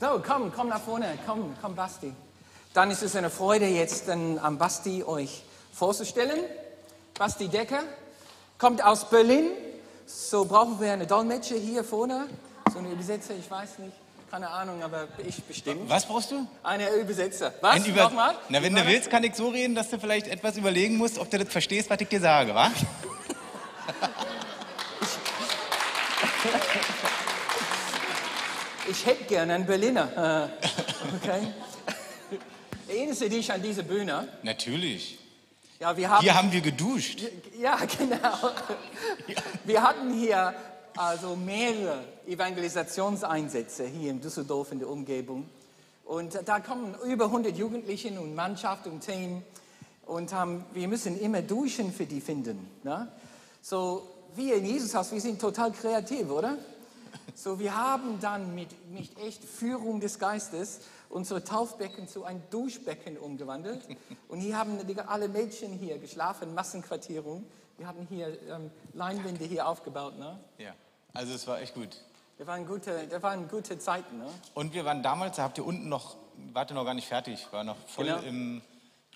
So, komm, komm nach vorne, komm, komm, Basti. Dann ist es eine Freude, jetzt dann am Basti euch vorzustellen. Basti Decker kommt aus Berlin. So brauchen wir eine Dolmetscher hier vorne, so eine Übersetzer, ich weiß nicht. Keine Ahnung, aber ich bestimmt. Was brauchst du? Eine Übersetzer. Was? Ein Über Nochmal? Na, wenn du willst, kann ich so reden, dass du vielleicht etwas überlegen musst, ob du das verstehst, was ich dir sage, wa? Ich hätte gerne einen Berliner. Äh, Okay. Erinnerst du dich an diese Bühne? Natürlich. Ja, wir haben, Hier haben wir geduscht. ja, genau. Wir hatten hier also mehrere Evangelisationseinsätze hier in Düsseldorf in der Umgebung. Und da kommen über 100 Jugendliche und Mannschaft und Team. Und ähm, wir müssen immer Duschen für die finden. Ne? So, wir in Jesus Haus, wir sind total kreativ, oder? So, wir haben dann mit, mit echt Führung des Geistes unsere Taufbecken zu einem Duschbecken umgewandelt. Und hier haben die- alle Mädchen hier geschlafen, Massenquartierung. Wir haben hier ähm, Leinwände hier aufgebaut. Ne? Ja. Also es war echt gut. Das waren gute, das waren gute Zeiten. Ne? Und wir waren damals, da habt ihr unten noch, wart ihr noch gar nicht fertig, war noch voll Genau. im,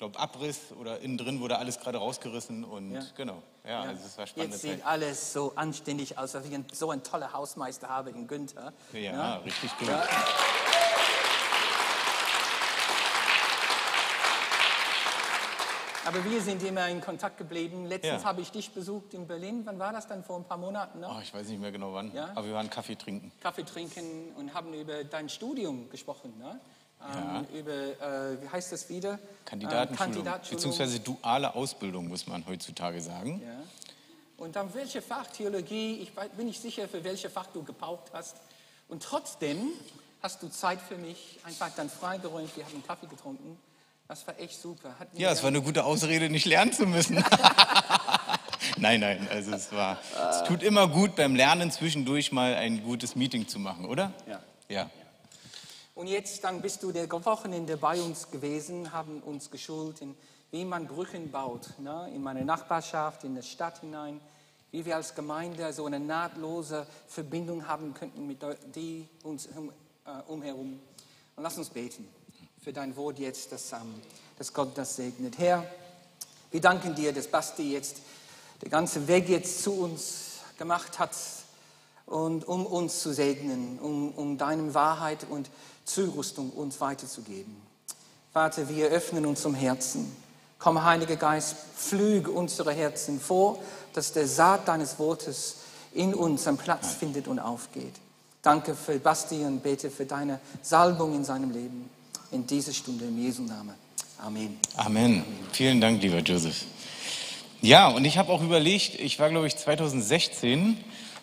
glaube, Abriss oder innen drin wurde alles gerade rausgerissen und Ja. genau. Ja, also es war spannende Jetzt sieht Zeit. alles so anständig aus, dass ich so einen tollen Hausmeister habe in Günther. Ja, Ne? richtig gut. Ja. Aber wir sind immer in Kontakt geblieben. Letztens Ja. habe ich dich besucht in Berlin. Wann war das dann? Vor ein paar Monaten? Ne? Oh, ich weiß nicht mehr genau wann, Ja? aber wir waren Kaffee trinken. Kaffee trinken und haben über dein Studium gesprochen. Ne? Ja. Ähm, über, äh, wie heißt das wieder? Ähm, Kandidatenschulung, Kandidatenschulung. beziehungsweise duale Ausbildung, muss man heutzutage sagen. Ja. Und dann welche Fach Theologie, ich bin nicht sicher, für welche Fach du gepaukt hast. Und trotzdem hast du Zeit für mich, einfach dann freigeräumt, wir haben Kaffee getrunken. Das war echt super. Ja, es war eine gute Ausrede, nicht lernen zu müssen. nein, nein, also es war, es tut immer gut beim Lernen zwischendurch mal ein gutes Meeting zu machen, oder? Ja. Ja. Und jetzt dann bist du der Wochenende bei uns gewesen, haben uns geschult, in, wie man Brücken baut, ne? in meine Nachbarschaft, in der Stadt hinein, wie wir als Gemeinde so eine nahtlose Verbindung haben könnten mit die uns um, äh, umherum. Und lass uns beten für dein Wort jetzt, dass, ähm, dass Gott das segnet. Herr, wir danken dir, dass Basti jetzt den ganzen Weg jetzt zu uns gemacht hat und um uns zu segnen, um, um deine Wahrheit und Zurüstung uns weiterzugeben. Vater, wir öffnen uns zum Herzen. Komm, Heiliger Geist, pflüge unsere Herzen vor, dass der Saat deines Wortes in uns einen Platz findet und aufgeht. Danke für Basti und bete für deine Salbung in seinem Leben. In dieser Stunde im Jesu Namen. Amen. Amen. Vielen Dank, lieber Joseph. Ja, und ich habe auch überlegt, ich war, glaube ich, 2016,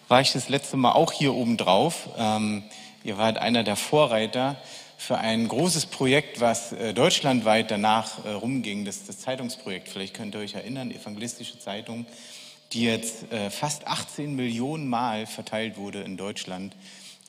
war ich das letzte Mal auch hier oben drauf. Ähm, ihr wart einer der Vorreiter für ein großes Projekt, was äh, deutschlandweit danach äh, rumging, das, das Zeitungsprojekt. Vielleicht könnt ihr euch erinnern, Evangelistische Zeitung, die jetzt äh, fast 18 Millionen Mal verteilt wurde in Deutschland.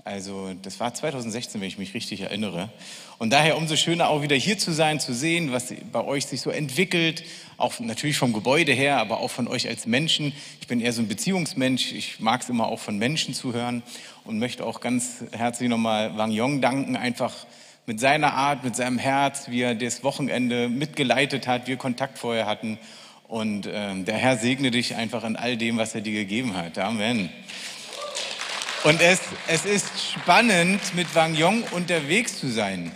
Also das war 2016, wenn ich mich richtig erinnere. Und daher umso schöner auch wieder hier zu sein, zu sehen, was bei euch sich so entwickelt, auch natürlich vom Gebäude her, aber auch von euch als Menschen. Ich bin eher so ein Beziehungsmensch, ich mag es immer auch von Menschen zu hören und möchte auch ganz herzlich nochmal Wang Yong danken, einfach mit seiner Art, mit seinem Herz, wie er das Wochenende mitgeleitet hat, wir Kontakt vorher hatten. Und ähm, der Herr segne dich einfach in all dem, was er dir gegeben hat. Amen. Und es, es ist spannend, mit Wang Yong unterwegs zu sein.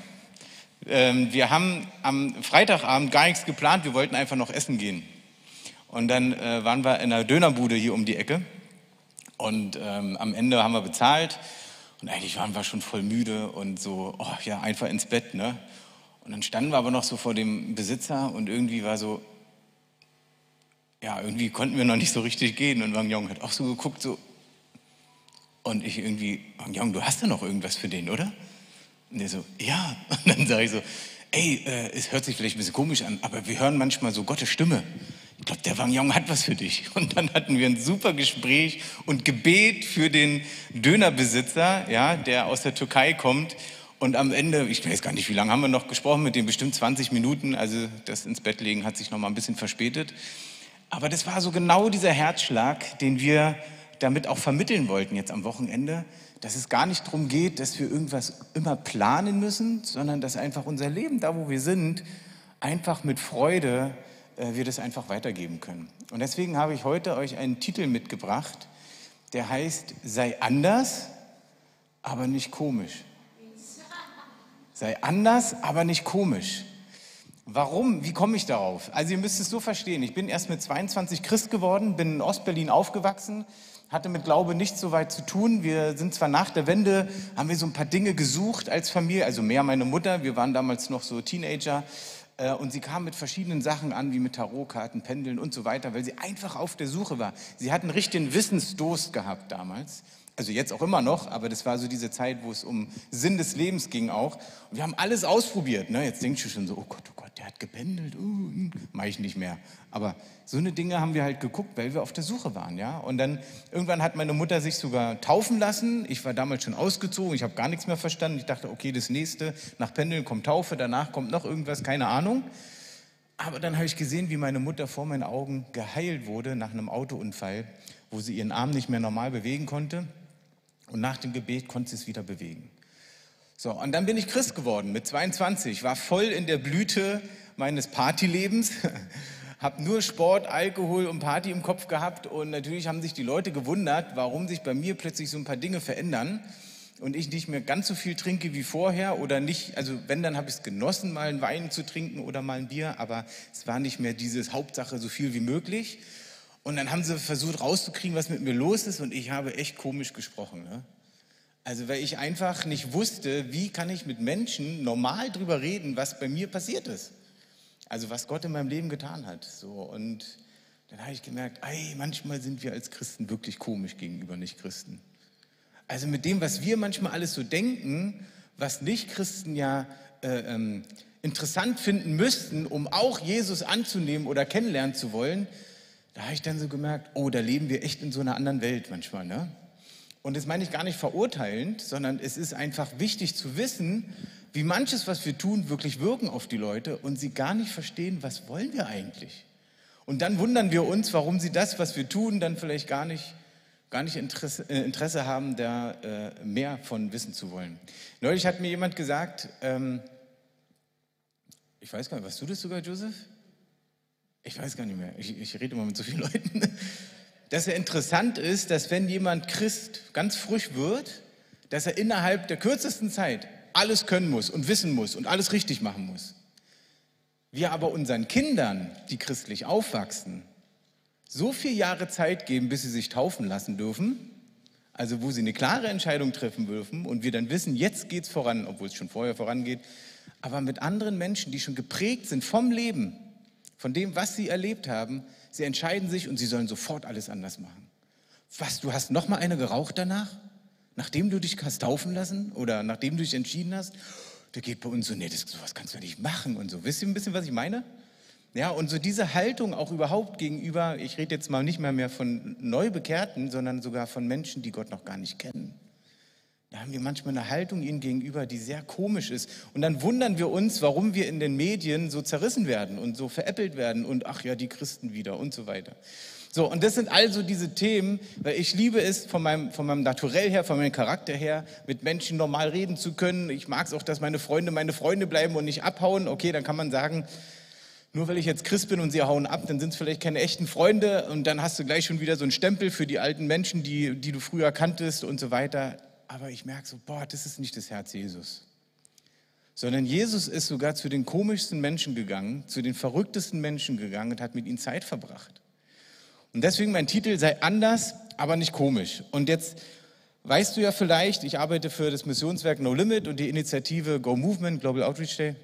Ähm, wir haben am Freitagabend gar nichts geplant, wir wollten einfach noch essen gehen. Und dann äh, waren wir in einer Dönerbude hier um die Ecke. Und ähm, am Ende haben wir bezahlt. Und eigentlich waren wir schon voll müde und so, oh ja, einfach ins Bett, ne? Und dann standen wir aber noch so vor dem Besitzer und irgendwie war so, ja, irgendwie konnten wir noch nicht so richtig gehen. Und Wang Yong hat auch so geguckt, so, und ich irgendwie, Yong, du hast ja noch irgendwas für den, oder? Und der so, ja. Und dann sage ich so, ey, äh, es hört sich vielleicht ein bisschen komisch an, aber wir hören manchmal so Gottes Stimme. Ich glaube, der Wang Yong hat was für dich. Und dann hatten wir ein super Gespräch und Gebet für den Dönerbesitzer, ja, der aus der Türkei kommt. Und am Ende, ich weiß gar nicht, wie lange haben wir noch gesprochen mit dem, bestimmt 20 Minuten. Also das ins Bett legen hat sich noch mal ein bisschen verspätet. Aber das war so genau dieser Herzschlag, den wir damit auch vermitteln wollten jetzt am Wochenende, dass es gar nicht darum geht, dass wir irgendwas immer planen müssen, sondern dass einfach unser Leben, da wo wir sind, einfach mit Freude äh, wir das einfach weitergeben können. Und deswegen habe ich heute euch einen Titel mitgebracht, der heißt Sei anders, aber nicht komisch. Sei anders, aber nicht komisch. Warum? Wie komme ich darauf? Also ihr müsst es so verstehen. Ich bin erst mit 22 Christ geworden, bin in Ostberlin aufgewachsen, hatte mit Glaube nichts so weit zu tun. Wir sind zwar nach der Wende, haben wir so ein paar Dinge gesucht als Familie, also mehr meine Mutter. Wir waren damals noch so Teenager. Äh, und sie kam mit verschiedenen Sachen an, wie mit Tarotkarten, Pendeln und so weiter, weil sie einfach auf der Suche war. Sie hat einen richtigen Wissensdurst gehabt damals. Also jetzt auch immer noch, aber das war so diese Zeit, wo es um Sinn des Lebens ging auch. Und wir haben alles ausprobiert. Ne? Jetzt denkst du schon so, oh Gott, oh Gott, der hat gependelt, uh, uh, mache ich nicht mehr. Aber so eine Dinge haben wir halt geguckt, weil wir auf der Suche waren. ja. Und dann irgendwann hat meine Mutter sich sogar taufen lassen. Ich war damals schon ausgezogen, ich habe gar nichts mehr verstanden. Ich dachte, okay, das nächste, nach Pendeln kommt Taufe, danach kommt noch irgendwas, keine Ahnung. Aber dann habe ich gesehen, wie meine Mutter vor meinen Augen geheilt wurde nach einem Autounfall, wo sie ihren Arm nicht mehr normal bewegen konnte. Und nach dem Gebet konnte sie es wieder bewegen. So, und dann bin ich Christ geworden mit 22, war voll in der Blüte meines Partylebens, habe nur Sport, Alkohol und Party im Kopf gehabt und natürlich haben sich die Leute gewundert, warum sich bei mir plötzlich so ein paar Dinge verändern und ich nicht mehr ganz so viel trinke wie vorher oder nicht, also wenn, dann habe ich es genossen, mal einen Wein zu trinken oder mal ein Bier, aber es war nicht mehr dieses Hauptsache so viel wie möglich. Und dann haben sie versucht rauszukriegen, was mit mir los ist und ich habe echt komisch gesprochen. Ne? Also weil ich einfach nicht wusste, wie kann ich mit Menschen normal drüber reden, was bei mir passiert ist. Also was Gott in meinem Leben getan hat. So, und dann habe ich gemerkt, ey, manchmal sind wir als Christen wirklich komisch gegenüber Nicht-Christen. Also mit dem, was wir manchmal alles so denken, was Nicht-Christen ja äh, ähm, interessant finden müssten, um auch Jesus anzunehmen oder kennenlernen zu wollen, da habe ich dann so gemerkt, oh, da leben wir echt in so einer anderen Welt manchmal. Ne? Und das meine ich gar nicht verurteilend, sondern es ist einfach wichtig zu wissen, wie manches, was wir tun, wirklich wirken auf die Leute und sie gar nicht verstehen, was wollen wir eigentlich. Und dann wundern wir uns, warum sie das, was wir tun, dann vielleicht gar nicht, gar nicht Interesse, äh, Interesse haben, da äh, mehr von wissen zu wollen. Neulich hat mir jemand gesagt, ähm, ich weiß gar nicht, was du das sogar, Joseph? ich weiß gar nicht mehr, ich, ich rede immer mit so vielen Leuten, dass er interessant ist, dass wenn jemand Christ ganz frisch wird, dass er innerhalb der kürzesten Zeit alles können muss und wissen muss und alles richtig machen muss. Wir aber unseren Kindern, die christlich aufwachsen, so viele Jahre Zeit geben, bis sie sich taufen lassen dürfen, also wo sie eine klare Entscheidung treffen dürfen und wir dann wissen, jetzt geht es voran, obwohl es schon vorher vorangeht, aber mit anderen Menschen, die schon geprägt sind vom Leben, von dem, was sie erlebt haben. Sie entscheiden sich und sie sollen sofort alles anders machen. Was, du hast noch mal eine geraucht danach? Nachdem du dich hast taufen lassen oder nachdem du dich entschieden hast? Der geht bei uns so, nee, das, sowas kannst du nicht machen und so. Wisst ihr ein bisschen, was ich meine? Ja, und so diese Haltung auch überhaupt gegenüber, ich rede jetzt mal nicht mehr mehr von Neubekehrten, sondern sogar von Menschen, die Gott noch gar nicht kennen. Da haben wir manchmal eine Haltung ihnen gegenüber, die sehr komisch ist. Und dann wundern wir uns, warum wir in den Medien so zerrissen werden und so veräppelt werden und ach ja, die Christen wieder und so weiter. So, und das sind also diese Themen, weil ich liebe es von meinem, von meinem Naturell her, von meinem Charakter her, mit Menschen normal reden zu können. Ich mag es auch, dass meine Freunde meine Freunde bleiben und nicht abhauen. Okay, dann kann man sagen, nur weil ich jetzt Christ bin und sie hauen ab, dann sind es vielleicht keine echten Freunde und dann hast du gleich schon wieder so einen Stempel für die alten Menschen, die, die du früher kanntest und so weiter aber ich merke so, boah, das ist nicht das Herz Jesus. Sondern Jesus ist sogar zu den komischsten Menschen gegangen, zu den verrücktesten Menschen gegangen und hat mit ihnen Zeit verbracht. Und deswegen mein Titel sei anders, aber nicht komisch. Und jetzt weißt du ja vielleicht, ich arbeite für das Missionswerk No Limit und die Initiative Go Movement, Global Outreach Day.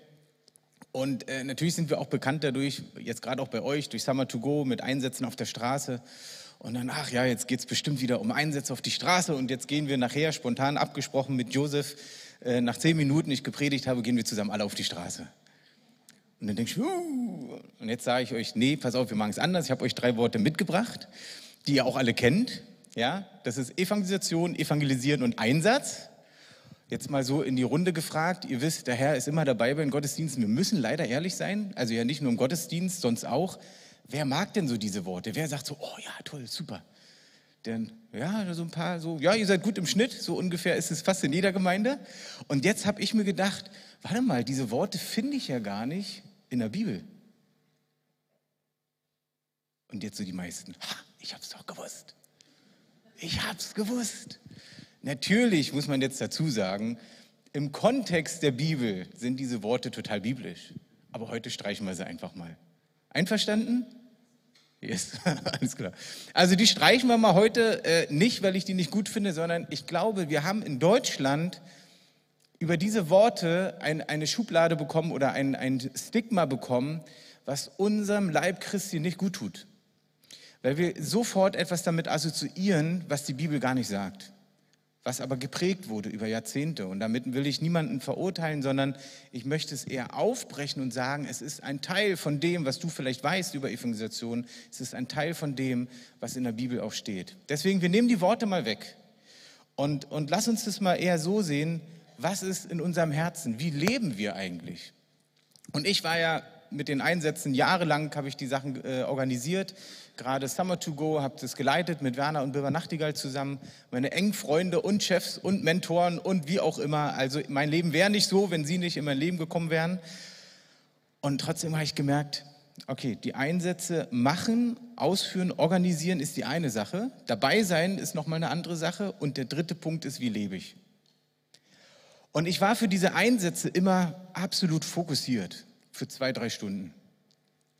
Und äh, natürlich sind wir auch bekannt dadurch, jetzt gerade auch bei euch, durch Summer to Go mit Einsätzen auf der Straße. Und dann, ach ja, jetzt geht es bestimmt wieder um Einsätze auf die Straße und jetzt gehen wir nachher spontan abgesprochen mit Josef, äh, nach zehn Minuten ich gepredigt habe, gehen wir zusammen alle auf die Straße. Und dann denke ich, uh, und jetzt sage ich euch, nee, pass auf, wir machen es anders. Ich habe euch drei Worte mitgebracht, die ihr auch alle kennt. Ja, das ist Evangelisation, Evangelisieren und Einsatz. Jetzt mal so in die Runde gefragt. Ihr wisst, der Herr ist immer dabei bei den Gottesdiensten. Wir müssen leider ehrlich sein. Also ja nicht nur im Gottesdienst, sonst auch. Wer mag denn so diese Worte? Wer sagt so, oh ja, toll, super. Denn, ja, so ein paar, so, ja, ihr seid gut im Schnitt, so ungefähr ist es fast in jeder Gemeinde. Und jetzt habe ich mir gedacht, warte mal, diese Worte finde ich ja gar nicht in der Bibel. Und jetzt so die meisten, ha, ich habe es doch gewusst. Ich habe es gewusst. Natürlich muss man jetzt dazu sagen, im Kontext der Bibel sind diese Worte total biblisch. Aber heute streichen wir sie einfach mal. Einverstanden? Yes, alles klar. Also die streichen wir mal heute äh, nicht, weil ich die nicht gut finde, sondern ich glaube, wir haben in Deutschland über diese Worte ein, eine Schublade bekommen oder ein, ein Stigma bekommen, was unserem Leib Christi nicht gut tut. Weil wir sofort etwas damit assoziieren, was die Bibel gar nicht sagt was aber geprägt wurde über Jahrzehnte. Und damit will ich niemanden verurteilen, sondern ich möchte es eher aufbrechen und sagen, es ist ein Teil von dem, was du vielleicht weißt über Evangelisation, es ist ein Teil von dem, was in der Bibel auch steht. Deswegen, wir nehmen die Worte mal weg und, und lass uns das mal eher so sehen, was ist in unserem Herzen, wie leben wir eigentlich? Und ich war ja mit den Einsätzen jahrelang, habe ich die Sachen äh, organisiert, gerade Summer to Go, habe das geleitet mit Werner und Biber Nachtigall zusammen, meine engen Freunde und Chefs und Mentoren und wie auch immer. Also mein Leben wäre nicht so, wenn sie nicht in mein Leben gekommen wären. Und trotzdem habe ich gemerkt, okay, die Einsätze machen, ausführen, organisieren ist die eine Sache. Dabei sein ist nochmal eine andere Sache. Und der dritte Punkt ist, wie lebe ich? Und ich war für diese Einsätze immer absolut fokussiert für zwei, drei Stunden.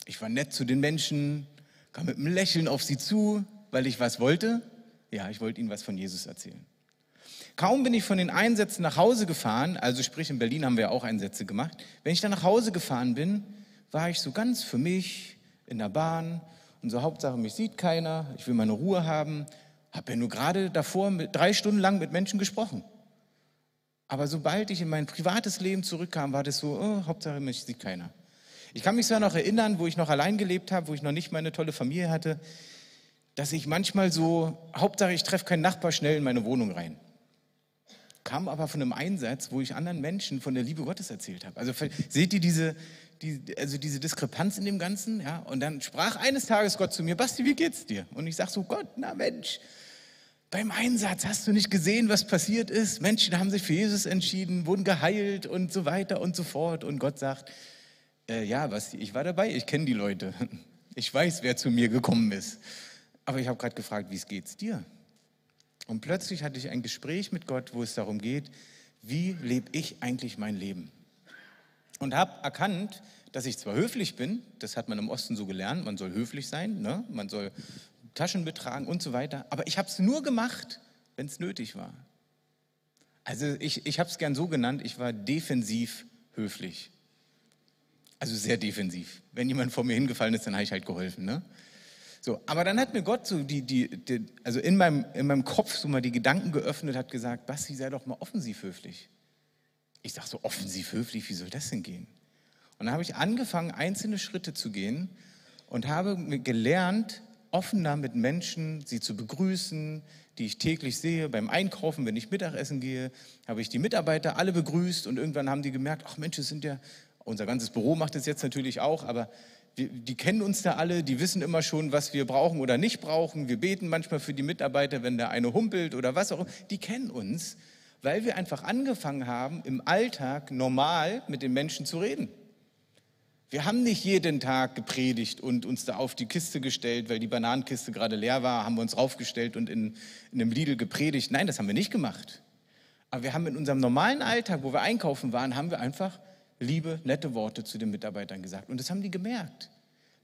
Ich war nett zu den Menschen, kam mit einem Lächeln auf sie zu, weil ich was wollte. Ja, ich wollte ihnen was von Jesus erzählen. Kaum bin ich von den Einsätzen nach Hause gefahren, also sprich in Berlin haben wir auch Einsätze gemacht. Wenn ich dann nach Hause gefahren bin, war ich so ganz für mich in der Bahn und so Hauptsache mich sieht keiner, ich will meine Ruhe haben. Habe ja nur gerade davor mit, drei Stunden lang mit Menschen gesprochen. Aber sobald ich in mein privates Leben zurückkam, war das so, oh, Hauptsache mich sieht keiner. Ich kann mich zwar noch erinnern, wo ich noch allein gelebt habe, wo ich noch nicht meine tolle Familie hatte, dass ich manchmal so, Hauptsache ich treffe keinen Nachbar schnell in meine Wohnung rein. Kam aber von einem Einsatz, wo ich anderen Menschen von der Liebe Gottes erzählt habe. Also seht ihr diese, die, also diese Diskrepanz in dem Ganzen? Ja? Und dann sprach eines Tages Gott zu mir, Basti, wie geht's dir? Und ich sage so, Gott, na Mensch, beim Einsatz hast du nicht gesehen, was passiert ist? Menschen haben sich für Jesus entschieden, wurden geheilt und so weiter und so fort. Und Gott sagt, äh, ja, was, ich war dabei, ich kenne die Leute. Ich weiß, wer zu mir gekommen ist. Aber ich habe gerade gefragt, wie es geht's dir? Und plötzlich hatte ich ein Gespräch mit Gott, wo es darum geht, wie lebe ich eigentlich mein Leben? Und habe erkannt, dass ich zwar höflich bin, das hat man im Osten so gelernt, man soll höflich sein, ne? man soll Taschen betragen und so weiter, aber ich habe es nur gemacht, wenn es nötig war. Also ich, ich habe es gern so genannt, ich war defensiv höflich. Also sehr defensiv. Wenn jemand vor mir hingefallen ist, dann habe ich halt geholfen. Ne? So, aber dann hat mir Gott so die, die, die, also in meinem, in meinem Kopf so mal die Gedanken geöffnet, hat gesagt, Basti, sei doch mal offensiv höflich. Ich sage so, offensiv höflich, wie soll das denn gehen? Und dann habe ich angefangen, einzelne Schritte zu gehen und habe gelernt, offener mit Menschen, sie zu begrüßen, die ich täglich sehe. Beim Einkaufen, wenn ich Mittagessen gehe, habe ich die Mitarbeiter alle begrüßt und irgendwann haben die gemerkt, ach Mensch, es sind ja unser ganzes Büro macht es jetzt natürlich auch, aber wir, die kennen uns da alle, die wissen immer schon, was wir brauchen oder nicht brauchen. Wir beten manchmal für die Mitarbeiter, wenn der eine humpelt oder was auch immer. Die kennen uns, weil wir einfach angefangen haben, im Alltag normal mit den Menschen zu reden. Wir haben nicht jeden Tag gepredigt und uns da auf die Kiste gestellt, weil die Bananenkiste gerade leer war, haben wir uns raufgestellt und in, in einem Lidl gepredigt. Nein, das haben wir nicht gemacht. Aber wir haben in unserem normalen Alltag, wo wir einkaufen waren, haben wir einfach liebe, nette Worte zu den Mitarbeitern gesagt. Und das haben die gemerkt.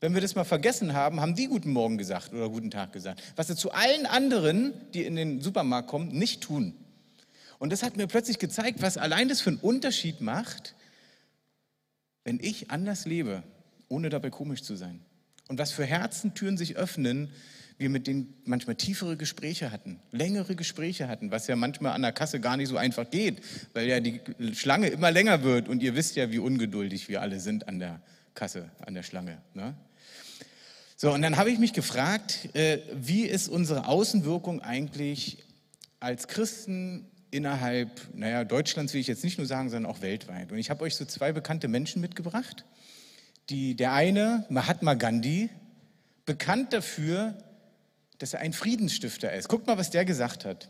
Wenn wir das mal vergessen haben, haben die guten Morgen gesagt oder guten Tag gesagt. Was sie zu allen anderen, die in den Supermarkt kommen, nicht tun. Und das hat mir plötzlich gezeigt, was allein das für einen Unterschied macht, wenn ich anders lebe, ohne dabei komisch zu sein. Und was für Herzentüren sich öffnen, wir mit denen manchmal tiefere Gespräche hatten, längere Gespräche hatten, was ja manchmal an der Kasse gar nicht so einfach geht, weil ja die Schlange immer länger wird und ihr wisst ja, wie ungeduldig wir alle sind an der Kasse, an der Schlange. Ne? So, und dann habe ich mich gefragt, äh, wie ist unsere Außenwirkung eigentlich als Christen innerhalb, naja, Deutschlands will ich jetzt nicht nur sagen, sondern auch weltweit. Und ich habe euch so zwei bekannte Menschen mitgebracht. Die, der eine, Mahatma Gandhi, bekannt dafür, dass er ein Friedensstifter ist. Guckt mal, was der gesagt hat.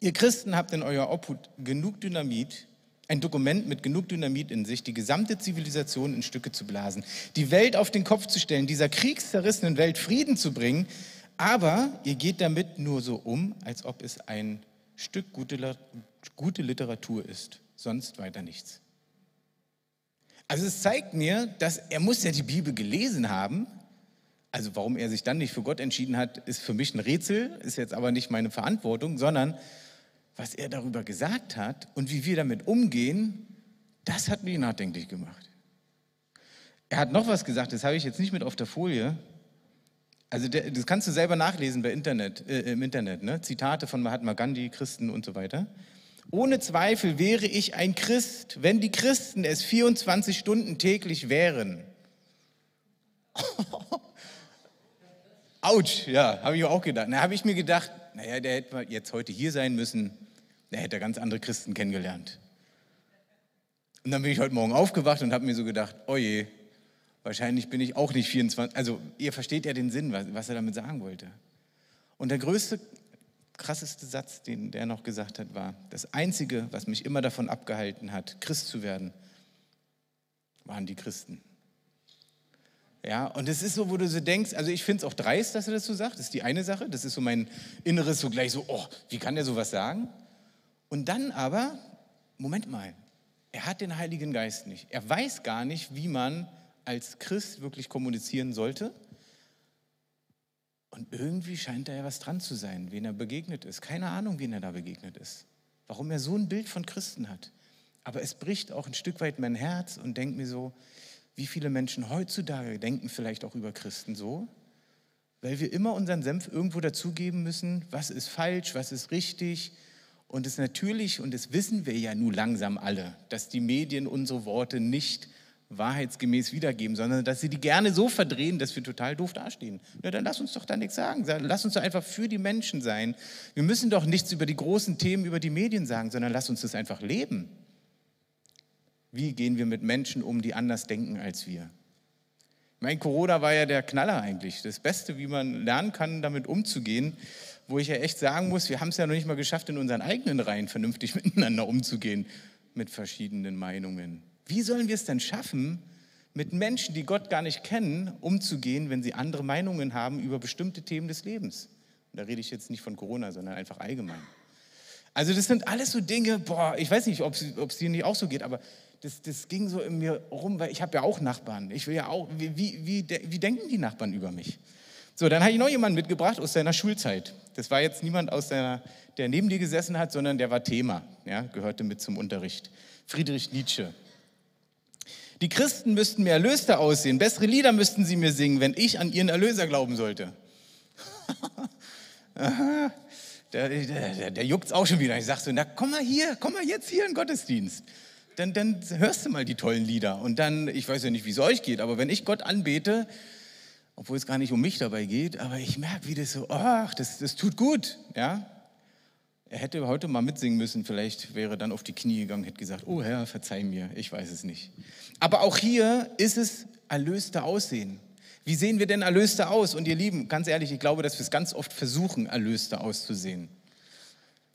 Ihr Christen habt in euer Obhut genug Dynamit, ein Dokument mit genug Dynamit in sich, die gesamte Zivilisation in Stücke zu blasen, die Welt auf den Kopf zu stellen, dieser kriegszerrissenen Welt Frieden zu bringen, aber ihr geht damit nur so um, als ob es ein Stück gute, gute Literatur ist, sonst weiter nichts. Also es zeigt mir, dass er muss ja die Bibel gelesen haben. Also warum er sich dann nicht für Gott entschieden hat, ist für mich ein Rätsel, ist jetzt aber nicht meine Verantwortung, sondern was er darüber gesagt hat und wie wir damit umgehen, das hat mich nachdenklich gemacht. Er hat noch was gesagt, das habe ich jetzt nicht mit auf der Folie. Also der, das kannst du selber nachlesen bei Internet, äh, im Internet, ne? Zitate von Mahatma Gandhi, Christen und so weiter. Ohne Zweifel wäre ich ein Christ, wenn die Christen es 24 Stunden täglich wären. Autsch, ja, habe ich auch gedacht. Da habe ich mir gedacht, naja, der hätte jetzt heute hier sein müssen, der hätte ganz andere Christen kennengelernt. Und dann bin ich heute Morgen aufgewacht und habe mir so gedacht, oje, oh wahrscheinlich bin ich auch nicht 24. Also ihr versteht ja den Sinn, was, was er damit sagen wollte. Und der größte, krasseste Satz, den der noch gesagt hat, war, das Einzige, was mich immer davon abgehalten hat, Christ zu werden, waren die Christen. Ja, und es ist so, wo du so denkst, also ich finde es auch dreist, dass er das so sagt, das ist die eine Sache, das ist so mein Inneres so gleich so, oh, wie kann der sowas sagen? Und dann aber, Moment mal, er hat den Heiligen Geist nicht. Er weiß gar nicht, wie man als Christ wirklich kommunizieren sollte. Und irgendwie scheint da ja was dran zu sein, wen er begegnet ist. Keine Ahnung, wen er da begegnet ist. Warum er so ein Bild von Christen hat. Aber es bricht auch ein Stück weit mein Herz und denkt mir so, wie viele Menschen heutzutage denken vielleicht auch über Christen so, weil wir immer unseren Senf irgendwo dazugeben müssen, was ist falsch, was ist richtig, und es natürlich, und das wissen wir ja nun langsam alle, dass die Medien unsere Worte nicht wahrheitsgemäß wiedergeben, sondern dass sie die gerne so verdrehen, dass wir total doof dastehen. Na, dann lass uns doch da nichts sagen. Lass uns doch einfach für die Menschen sein. Wir müssen doch nichts über die großen Themen, über die Medien sagen, sondern lass uns das einfach leben. Wie gehen wir mit Menschen um, die anders denken als wir? Mein Corona war ja der Knaller eigentlich. Das Beste, wie man lernen kann, damit umzugehen wo ich ja echt sagen muss, wir haben es ja noch nicht mal geschafft, in unseren eigenen Reihen vernünftig miteinander umzugehen mit verschiedenen Meinungen. Wie sollen wir es denn schaffen, mit Menschen, die Gott gar nicht kennen, umzugehen, wenn sie andere Meinungen haben über bestimmte Themen des Lebens? Und da rede ich jetzt nicht von Corona, sondern einfach allgemein. Also das sind alles so Dinge, boah, ich weiß nicht, ob es dir nicht auch so geht, aber das, das ging so in mir rum, weil ich habe ja auch Nachbarn. Ich will ja auch, wie, wie, wie, wie denken die Nachbarn über mich? So, dann habe ich noch jemanden mitgebracht aus seiner Schulzeit. Das war jetzt niemand aus seiner, der neben dir gesessen hat, sondern der war Thema, ja, gehörte mit zum Unterricht. Friedrich Nietzsche. Die Christen müssten mir erlöster aussehen, bessere Lieder müssten sie mir singen, wenn ich an ihren Erlöser glauben sollte. der, der, der, der juckt es auch schon wieder. Ich sage so, na komm mal hier, komm mal jetzt hier in den Gottesdienst. Dann, dann hörst du mal die tollen Lieder. Und dann, ich weiß ja nicht, wie es euch geht, aber wenn ich Gott anbete, obwohl es gar nicht um mich dabei geht, aber ich merke, wie das so, ach, das, das tut gut, ja. Er hätte heute mal mitsingen müssen, vielleicht wäre dann auf die Knie gegangen, hätte gesagt, oh Herr, verzeih mir, ich weiß es nicht. Aber auch hier ist es erlöste Aussehen. Wie sehen wir denn erlöste aus? Und ihr Lieben, ganz ehrlich, ich glaube, dass wir es ganz oft versuchen, erlöste auszusehen.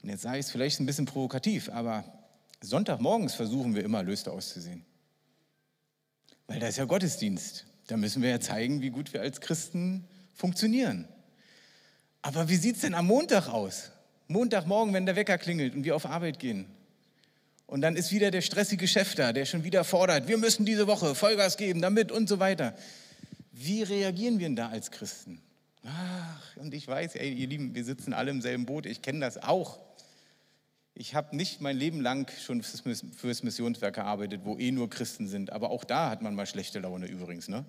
Und jetzt sage ich es vielleicht ein bisschen provokativ, aber Sonntagmorgens versuchen wir immer erlöste auszusehen. Weil da ist ja Gottesdienst. Da müssen wir ja zeigen, wie gut wir als Christen funktionieren. Aber wie sieht es denn am Montag aus? Montagmorgen, wenn der Wecker klingelt und wir auf Arbeit gehen. Und dann ist wieder der stressige Chef da, der schon wieder fordert, wir müssen diese Woche Vollgas geben, damit und so weiter. Wie reagieren wir denn da als Christen? Ach, und ich weiß, ey, ihr Lieben, wir sitzen alle im selben Boot, ich kenne das auch. Ich habe nicht mein Leben lang schon fürs Missionswerk gearbeitet, wo eh nur Christen sind. Aber auch da hat man mal schlechte Laune übrigens. Ne?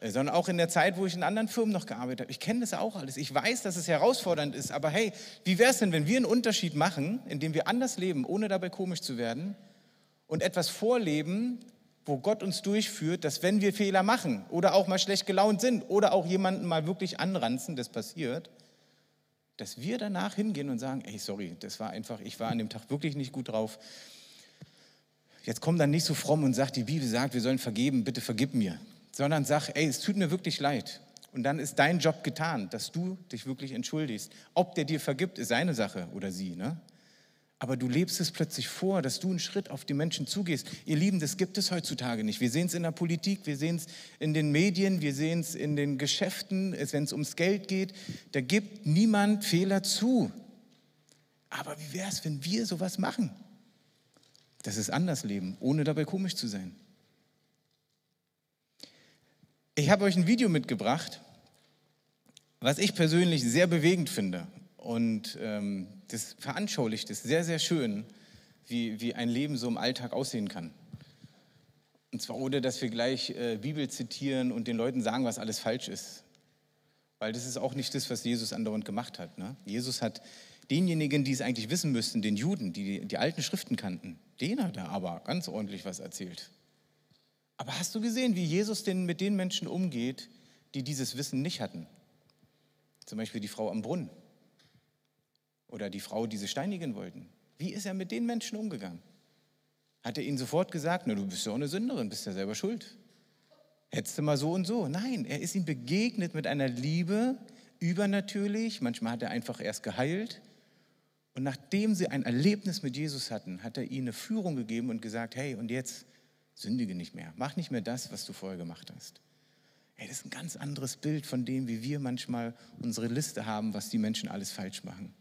Äh, sondern auch in der Zeit, wo ich in anderen Firmen noch gearbeitet habe. Ich kenne das auch alles. Ich weiß, dass es herausfordernd ist. Aber hey, wie wäre es denn, wenn wir einen Unterschied machen, indem wir anders leben, ohne dabei komisch zu werden und etwas vorleben, wo Gott uns durchführt, dass wenn wir Fehler machen oder auch mal schlecht gelaunt sind oder auch jemanden mal wirklich anranzen, das passiert, dass wir danach hingehen und sagen, ey, sorry, das war einfach, ich war an dem Tag wirklich nicht gut drauf. Jetzt komm dann nicht so fromm und sag, die Bibel sagt, wir sollen vergeben, bitte vergib mir. Sondern sag, ey, es tut mir wirklich leid. und dann ist dein Job getan, dass du dich wirklich entschuldigst. Ob der dir vergibt, ist seine Sache oder sie. Ne? Aber du lebst es plötzlich vor, dass du einen Schritt auf die Menschen zugehst. Ihr Lieben, das gibt es heutzutage nicht. Wir sehen es in der Politik, wir sehen es in den Medien, wir sehen es in den Geschäften, wenn es ums Geld geht. Da gibt niemand Fehler zu. Aber wie wäre es, wenn wir sowas machen? Das ist anders leben, ohne dabei komisch zu sein. Ich habe euch ein Video mitgebracht, was ich persönlich sehr bewegend finde. Und ähm, das veranschaulicht es sehr, sehr schön, wie, wie ein Leben so im Alltag aussehen kann. Und zwar ohne, dass wir gleich äh, Bibel zitieren und den Leuten sagen, was alles falsch ist. Weil das ist auch nicht das, was Jesus andauernd gemacht hat. Ne? Jesus hat denjenigen, die es eigentlich wissen müssten, den Juden, die die alten Schriften kannten, denen hat er aber ganz ordentlich was erzählt. Aber hast du gesehen, wie Jesus denn mit den Menschen umgeht, die dieses Wissen nicht hatten? Zum Beispiel die Frau am Brunnen oder die Frau, die sie steinigen wollten. Wie ist er mit den Menschen umgegangen? Hat er ihnen sofort gesagt, na, du bist ja auch eine Sünderin, bist ja selber schuld. Hättest du mal so und so. Nein, er ist ihnen begegnet mit einer Liebe, übernatürlich. Manchmal hat er einfach erst geheilt. Und nachdem sie ein Erlebnis mit Jesus hatten, hat er ihnen eine Führung gegeben und gesagt, hey, und jetzt sündige nicht mehr. Mach nicht mehr das, was du vorher gemacht hast. Hey, das ist ein ganz anderes Bild von dem, wie wir manchmal unsere Liste haben, was die Menschen alles falsch machen.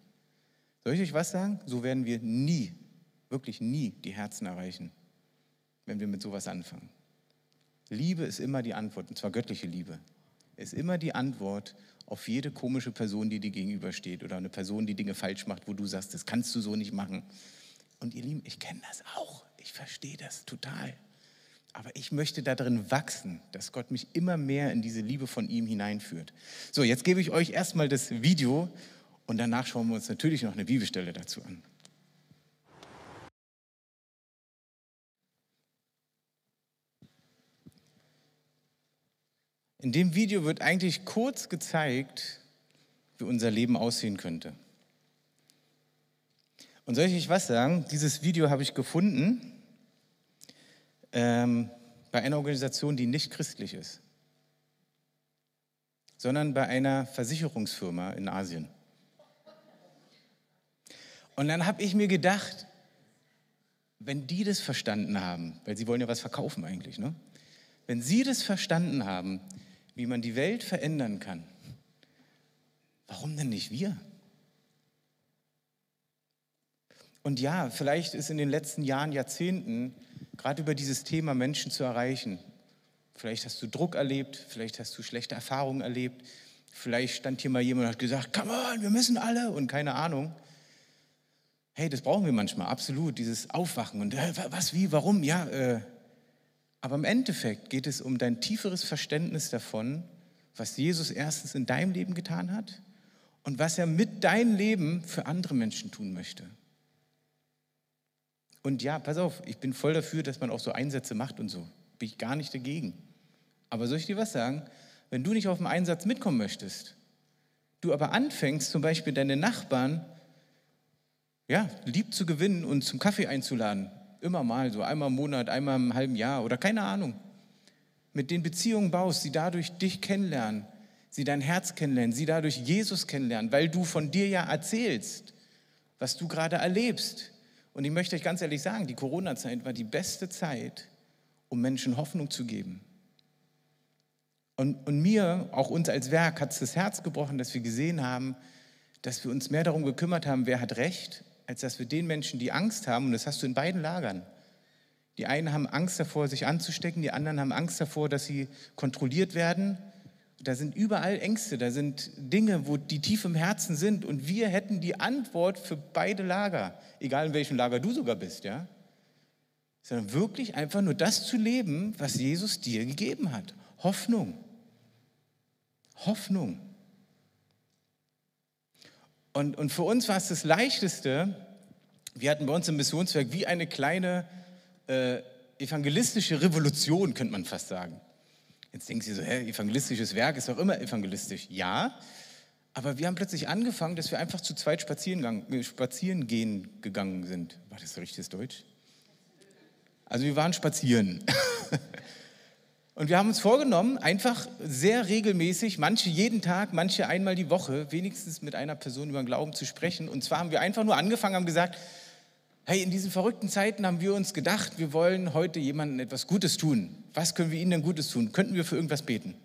Soll ich euch was sagen? So werden wir nie, wirklich nie die Herzen erreichen, wenn wir mit sowas anfangen. Liebe ist immer die Antwort, und zwar göttliche Liebe. Ist immer die Antwort auf jede komische Person, die dir gegenübersteht oder eine Person, die Dinge falsch macht, wo du sagst, das kannst du so nicht machen. Und ihr Lieben, ich kenne das auch. Ich verstehe das total. Aber ich möchte darin wachsen, dass Gott mich immer mehr in diese Liebe von ihm hineinführt. So, jetzt gebe ich euch erstmal das Video und danach schauen wir uns natürlich noch eine Bibelstelle dazu an. In dem Video wird eigentlich kurz gezeigt, wie unser Leben aussehen könnte. Und soll ich euch was sagen? Dieses Video habe ich gefunden ähm, bei einer Organisation, die nicht christlich ist, sondern bei einer Versicherungsfirma in Asien. Und dann habe ich mir gedacht, wenn die das verstanden haben, weil sie wollen ja was verkaufen eigentlich, ne? wenn sie das verstanden haben, wie man die Welt verändern kann, warum denn nicht wir? Und ja, vielleicht ist in den letzten Jahren, Jahrzehnten, gerade über dieses Thema Menschen zu erreichen. Vielleicht hast du Druck erlebt, vielleicht hast du schlechte Erfahrungen erlebt, vielleicht stand hier mal jemand und hat gesagt, come on, wir müssen alle und keine Ahnung. Hey, das brauchen wir manchmal, absolut, dieses Aufwachen und äh, was, wie, warum, ja. Äh. Aber im Endeffekt geht es um dein tieferes Verständnis davon, was Jesus erstens in deinem Leben getan hat und was er mit deinem Leben für andere Menschen tun möchte. Und ja, pass auf, ich bin voll dafür, dass man auch so Einsätze macht und so. Bin ich gar nicht dagegen. Aber soll ich dir was sagen? Wenn du nicht auf den Einsatz mitkommen möchtest, du aber anfängst, zum Beispiel deine Nachbarn ja, lieb zu gewinnen und zum Kaffee einzuladen. Immer mal, so einmal im Monat, einmal im halben Jahr oder keine Ahnung. Mit den Beziehungen baust, sie dadurch dich kennenlernen, sie dein Herz kennenlernen, sie dadurch Jesus kennenlernen, weil du von dir ja erzählst, was du gerade erlebst. Und ich möchte euch ganz ehrlich sagen, die Corona-Zeit war die beste Zeit, um Menschen Hoffnung zu geben. Und, und mir, auch uns als Werk, hat es das Herz gebrochen, dass wir gesehen haben, dass wir uns mehr darum gekümmert haben, wer hat Recht als dass wir den Menschen, die Angst haben, und das hast du in beiden Lagern, die einen haben Angst davor, sich anzustecken, die anderen haben Angst davor, dass sie kontrolliert werden. Da sind überall Ängste, da sind Dinge, wo die tief im Herzen sind. Und wir hätten die Antwort für beide Lager, egal in welchem Lager du sogar bist, ja. Sondern wirklich einfach nur das zu leben, was Jesus dir gegeben hat. Hoffnung. Hoffnung. Und, und für uns war es das Leichteste, wir hatten bei uns im Missionswerk wie eine kleine äh, evangelistische Revolution, könnte man fast sagen. Jetzt denken Sie so, hä, evangelistisches Werk ist doch immer evangelistisch. Ja, aber wir haben plötzlich angefangen, dass wir einfach zu zweit spazieren, äh, spazieren gehen gegangen sind. War das richtiges Deutsch? Also wir waren spazieren. Und wir haben uns vorgenommen, einfach sehr regelmäßig, manche jeden Tag, manche einmal die Woche, wenigstens mit einer Person über den Glauben zu sprechen. Und zwar haben wir einfach nur angefangen, haben gesagt, hey, in diesen verrückten Zeiten haben wir uns gedacht, wir wollen heute jemandem etwas Gutes tun. Was können wir ihnen denn Gutes tun? Könnten wir für irgendwas beten?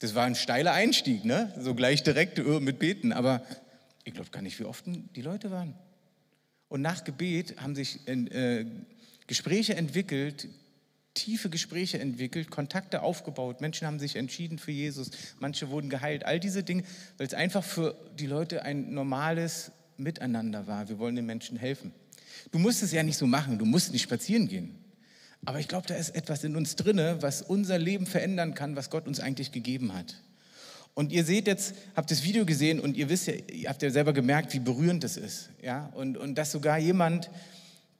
Das war ein steiler Einstieg, ne? so gleich direkt äh, mit Beten. Aber ich glaube gar nicht, wie oft die Leute waren. Und nach Gebet haben sich äh, Gespräche entwickelt, tiefe Gespräche entwickelt, Kontakte aufgebaut. Menschen haben sich entschieden für Jesus, manche wurden geheilt. All diese Dinge, weil es einfach für die Leute ein normales Miteinander war. Wir wollen den Menschen helfen. Du musst es ja nicht so machen, du musst nicht spazieren gehen. Aber ich glaube, da ist etwas in uns drinne, was unser Leben verändern kann, was Gott uns eigentlich gegeben hat. Und ihr seht jetzt, habt das Video gesehen und ihr wisst ja, ihr habt ja selber gemerkt, wie berührend das ist. Ja? Und, und dass sogar jemand,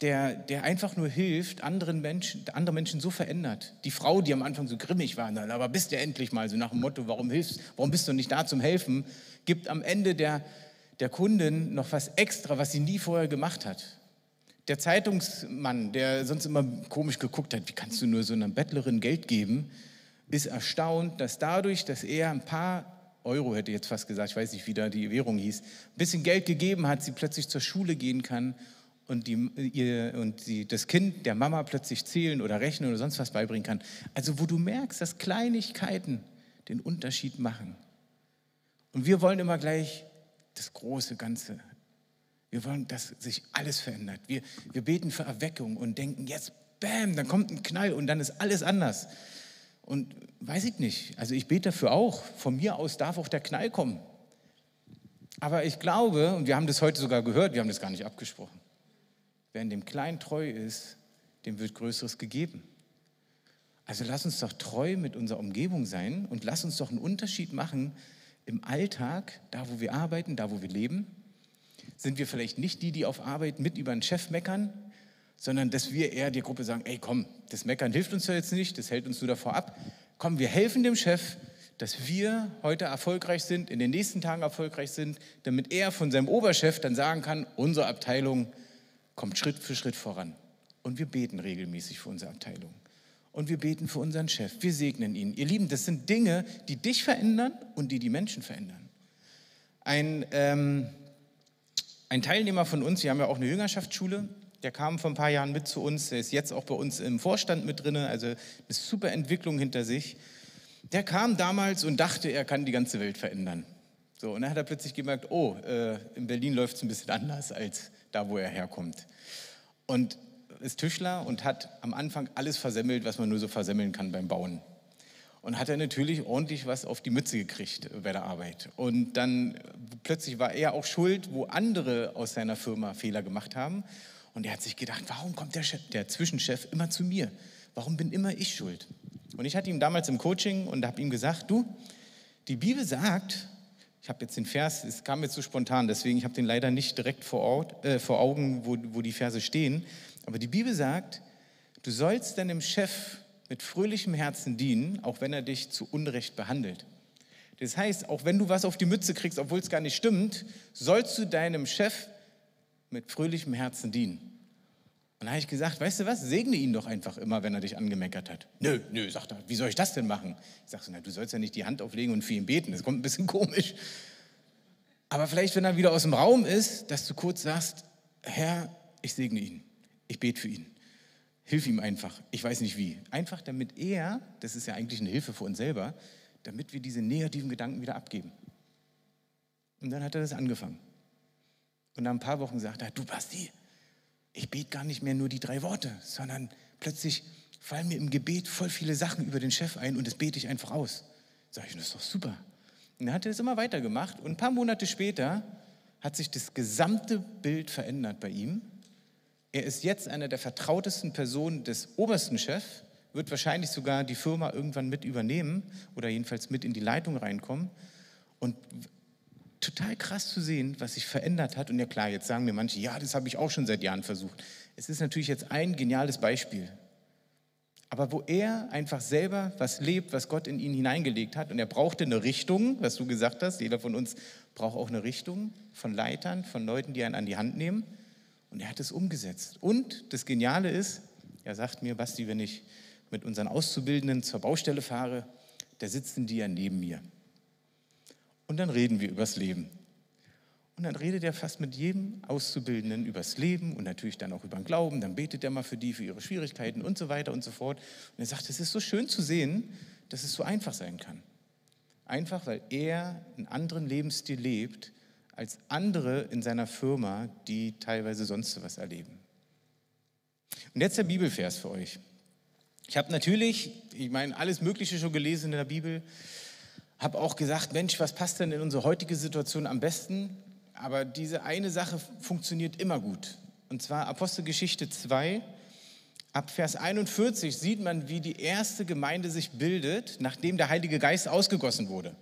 der, der einfach nur hilft, anderen Menschen, andere Menschen so verändert. Die Frau, die am Anfang so grimmig war, aber bist du endlich mal, so nach dem Motto, warum hilfst, warum bist du nicht da zum Helfen, gibt am Ende der, der Kundin noch was extra, was sie nie vorher gemacht hat. Der Zeitungsmann, der sonst immer komisch geguckt hat, wie kannst du nur so einer Bettlerin Geld geben, ist erstaunt, dass dadurch, dass er ein paar Euro, hätte ich jetzt fast gesagt, ich weiß nicht, wie da die Währung hieß, ein bisschen Geld gegeben hat, sie plötzlich zur Schule gehen kann und, die, ihr, und sie, das Kind der Mama plötzlich zählen oder rechnen oder sonst was beibringen kann. Also wo du merkst, dass Kleinigkeiten den Unterschied machen. Und wir wollen immer gleich das große Ganze wir wollen, dass sich alles verändert. Wir, wir beten für Erweckung und denken, jetzt, bam, dann kommt ein Knall und dann ist alles anders. Und weiß ich nicht, also ich bete dafür auch. Von mir aus darf auch der Knall kommen. Aber ich glaube, und wir haben das heute sogar gehört, wir haben das gar nicht abgesprochen, wer in dem Kleinen treu ist, dem wird Größeres gegeben. Also lass uns doch treu mit unserer Umgebung sein und lass uns doch einen Unterschied machen im Alltag, da wo wir arbeiten, da wo wir leben sind wir vielleicht nicht die, die auf Arbeit mit über den Chef meckern, sondern dass wir eher der Gruppe sagen, ey komm, das Meckern hilft uns ja jetzt nicht, das hält uns nur davor ab. Komm, wir helfen dem Chef, dass wir heute erfolgreich sind, in den nächsten Tagen erfolgreich sind, damit er von seinem Oberchef dann sagen kann, unsere Abteilung kommt Schritt für Schritt voran. Und wir beten regelmäßig für unsere Abteilung. Und wir beten für unseren Chef. Wir segnen ihn. Ihr Lieben, das sind Dinge, die dich verändern und die die Menschen verändern. Ein ähm, ein Teilnehmer von uns, wir haben ja auch eine Jüngerschaftsschule, der kam vor ein paar Jahren mit zu uns, der ist jetzt auch bei uns im Vorstand mit drin, also eine super Entwicklung hinter sich. Der kam damals und dachte, er kann die ganze Welt verändern. So, und dann hat er plötzlich gemerkt, oh, äh, in Berlin läuft es ein bisschen anders als da, wo er herkommt. Und ist Tischler und hat am Anfang alles versemmelt, was man nur so versemmeln kann beim Bauen und hat er natürlich ordentlich was auf die Mütze gekriegt bei der Arbeit. Und dann plötzlich war er auch schuld, wo andere aus seiner Firma Fehler gemacht haben. Und er hat sich gedacht, warum kommt der, Chef, der Zwischenchef immer zu mir? Warum bin immer ich schuld? Und ich hatte ihm damals im Coaching und habe ihm gesagt, du, die Bibel sagt, ich habe jetzt den Vers, es kam jetzt so spontan, deswegen ich habe den leider nicht direkt vor, Ort, äh, vor Augen, wo, wo die Verse stehen, aber die Bibel sagt, du sollst deinem Chef mit fröhlichem Herzen dienen, auch wenn er dich zu Unrecht behandelt. Das heißt, auch wenn du was auf die Mütze kriegst, obwohl es gar nicht stimmt, sollst du deinem Chef mit fröhlichem Herzen dienen. Und da habe ich gesagt, weißt du was, segne ihn doch einfach immer, wenn er dich angemeckert hat. Nö, nö, sagt er, wie soll ich das denn machen? Ich sage so, na, du sollst ja nicht die Hand auflegen und für ihn beten, das kommt ein bisschen komisch. Aber vielleicht, wenn er wieder aus dem Raum ist, dass du kurz sagst, Herr, ich segne ihn, ich bete für ihn. Hilf ihm einfach. Ich weiß nicht wie. Einfach damit er, das ist ja eigentlich eine Hilfe für uns selber, damit wir diese negativen Gedanken wieder abgeben. Und dann hat er das angefangen. Und nach ein paar Wochen sagt er, du Basti, ich bete gar nicht mehr nur die drei Worte, sondern plötzlich fallen mir im Gebet voll viele Sachen über den Chef ein und das bete ich einfach aus. Sag ich, das ist doch super. Und dann hat er das immer weitergemacht und ein paar Monate später hat sich das gesamte Bild verändert bei ihm er ist jetzt einer der vertrautesten Personen des obersten Chefs, wird wahrscheinlich sogar die Firma irgendwann mit übernehmen oder jedenfalls mit in die Leitung reinkommen. Und total krass zu sehen, was sich verändert hat. Und ja klar, jetzt sagen mir manche, ja, das habe ich auch schon seit Jahren versucht. Es ist natürlich jetzt ein geniales Beispiel. Aber wo er einfach selber was lebt, was Gott in ihn hineingelegt hat, und er brauchte eine Richtung, was du gesagt hast, jeder von uns braucht auch eine Richtung von Leitern, von Leuten, die einen an die Hand nehmen. Und er hat es umgesetzt. Und das Geniale ist, er sagt mir, Basti, wenn ich mit unseren Auszubildenden zur Baustelle fahre, da sitzen die ja neben mir. Und dann reden wir übers Leben. Und dann redet er fast mit jedem Auszubildenden übers Leben und natürlich dann auch über den Glauben. Dann betet er mal für die, für ihre Schwierigkeiten und so weiter und so fort. Und er sagt, es ist so schön zu sehen, dass es so einfach sein kann. Einfach, weil er einen anderen Lebensstil lebt als andere in seiner Firma, die teilweise sonst was erleben. Und jetzt der Bibelvers für euch. Ich habe natürlich, ich meine, alles Mögliche schon gelesen in der Bibel, habe auch gesagt, Mensch, was passt denn in unsere heutige Situation am besten? Aber diese eine Sache funktioniert immer gut. Und zwar Apostelgeschichte 2, ab Vers 41 sieht man, wie die erste Gemeinde sich bildet, nachdem der Heilige Geist ausgegossen wurde.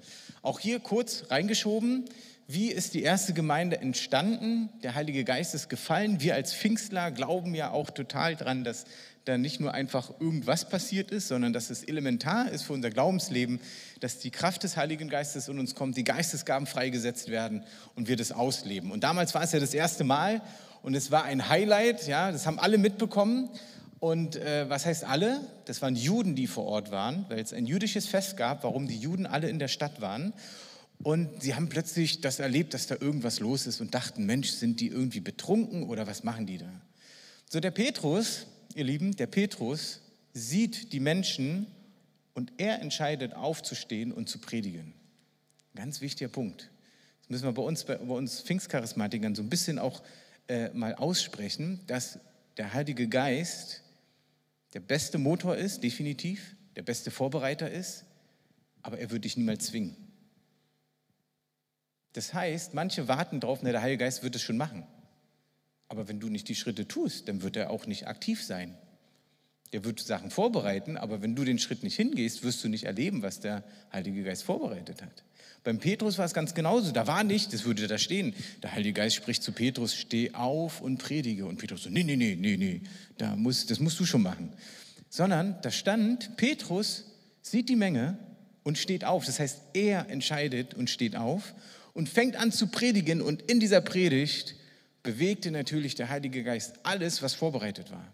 Auch hier kurz reingeschoben, wie ist die erste Gemeinde entstanden? Der Heilige Geist ist gefallen. Wir als Pfingstler glauben ja auch total dran, dass da nicht nur einfach irgendwas passiert ist, sondern dass es elementar ist für unser Glaubensleben, dass die Kraft des Heiligen Geistes in uns kommt, die Geistesgaben freigesetzt werden und wir das ausleben. Und damals war es ja das erste Mal und es war ein Highlight, ja, das haben alle mitbekommen. Und äh, was heißt alle? Das waren Juden, die vor Ort waren, weil es ein jüdisches Fest gab, warum die Juden alle in der Stadt waren. Und sie haben plötzlich das erlebt, dass da irgendwas los ist und dachten, Mensch, sind die irgendwie betrunken oder was machen die da? So der Petrus, ihr Lieben, der Petrus sieht die Menschen und er entscheidet aufzustehen und zu predigen. Ganz wichtiger Punkt. Das müssen wir bei uns, bei, uns Pfingstcharismatikern so ein bisschen auch äh, mal aussprechen, dass der Heilige Geist der beste Motor ist, definitiv, der beste Vorbereiter ist, aber er wird dich niemals zwingen. Das heißt, manche warten darauf, der Heilige Geist wird es schon machen. Aber wenn du nicht die Schritte tust, dann wird er auch nicht aktiv sein. Der wird Sachen vorbereiten, aber wenn du den Schritt nicht hingehst, wirst du nicht erleben, was der Heilige Geist vorbereitet hat. Beim Petrus war es ganz genauso. Da war nicht, das würde da stehen, der Heilige Geist spricht zu Petrus, steh auf und predige. Und Petrus so, nee, nee, nee, nee, nee, da muss, das musst du schon machen. Sondern da stand, Petrus sieht die Menge und steht auf. Das heißt, er entscheidet und steht auf und fängt an zu predigen. Und in dieser Predigt bewegte natürlich der Heilige Geist alles, was vorbereitet war.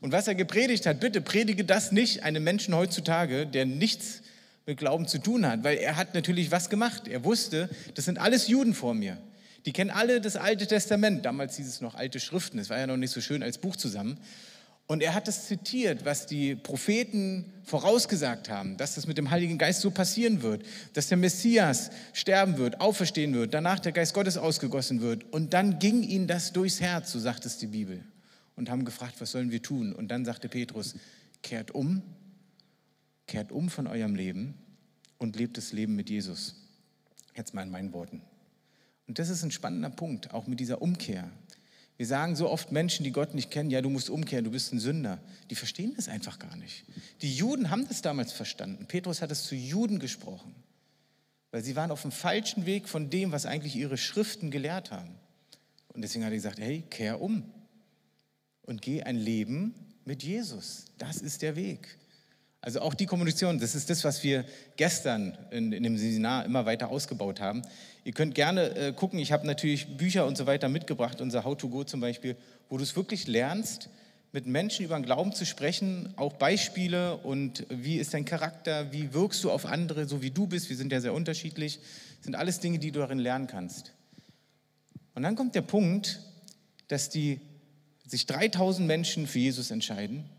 Und was er gepredigt hat, bitte predige das nicht einem Menschen heutzutage, der nichts mit Glauben zu tun hat, weil er hat natürlich was gemacht. Er wusste, das sind alles Juden vor mir. Die kennen alle das Alte Testament. Damals hieß es noch alte Schriften. Es war ja noch nicht so schön als Buch zusammen. Und er hat das zitiert, was die Propheten vorausgesagt haben, dass das mit dem Heiligen Geist so passieren wird, dass der Messias sterben wird, auferstehen wird, danach der Geist Gottes ausgegossen wird. Und dann ging ihnen das durchs Herz, so sagt es die Bibel. Und haben gefragt, was sollen wir tun? Und dann sagte Petrus, kehrt um, kehrt um von eurem Leben und lebt das Leben mit Jesus. Jetzt mal in meinen Worten. Und das ist ein spannender Punkt, auch mit dieser Umkehr. Wir sagen so oft Menschen, die Gott nicht kennen, ja, du musst umkehren, du bist ein Sünder. Die verstehen das einfach gar nicht. Die Juden haben das damals verstanden. Petrus hat es zu Juden gesprochen, weil sie waren auf dem falschen Weg von dem, was eigentlich ihre Schriften gelehrt haben. Und deswegen hat er gesagt, hey, kehr um und geh ein Leben mit Jesus. Das ist der Weg. Also auch die Kommunikation, das ist das, was wir gestern in, in dem Seminar immer weiter ausgebaut haben. Ihr könnt gerne äh, gucken, ich habe natürlich Bücher und so weiter mitgebracht, unser How to Go zum Beispiel, wo du es wirklich lernst, mit Menschen über den Glauben zu sprechen, auch Beispiele und wie ist dein Charakter, wie wirkst du auf andere, so wie du bist, wir sind ja sehr unterschiedlich, sind alles Dinge, die du darin lernen kannst. Und dann kommt der Punkt, dass die, sich 3000 Menschen für Jesus entscheiden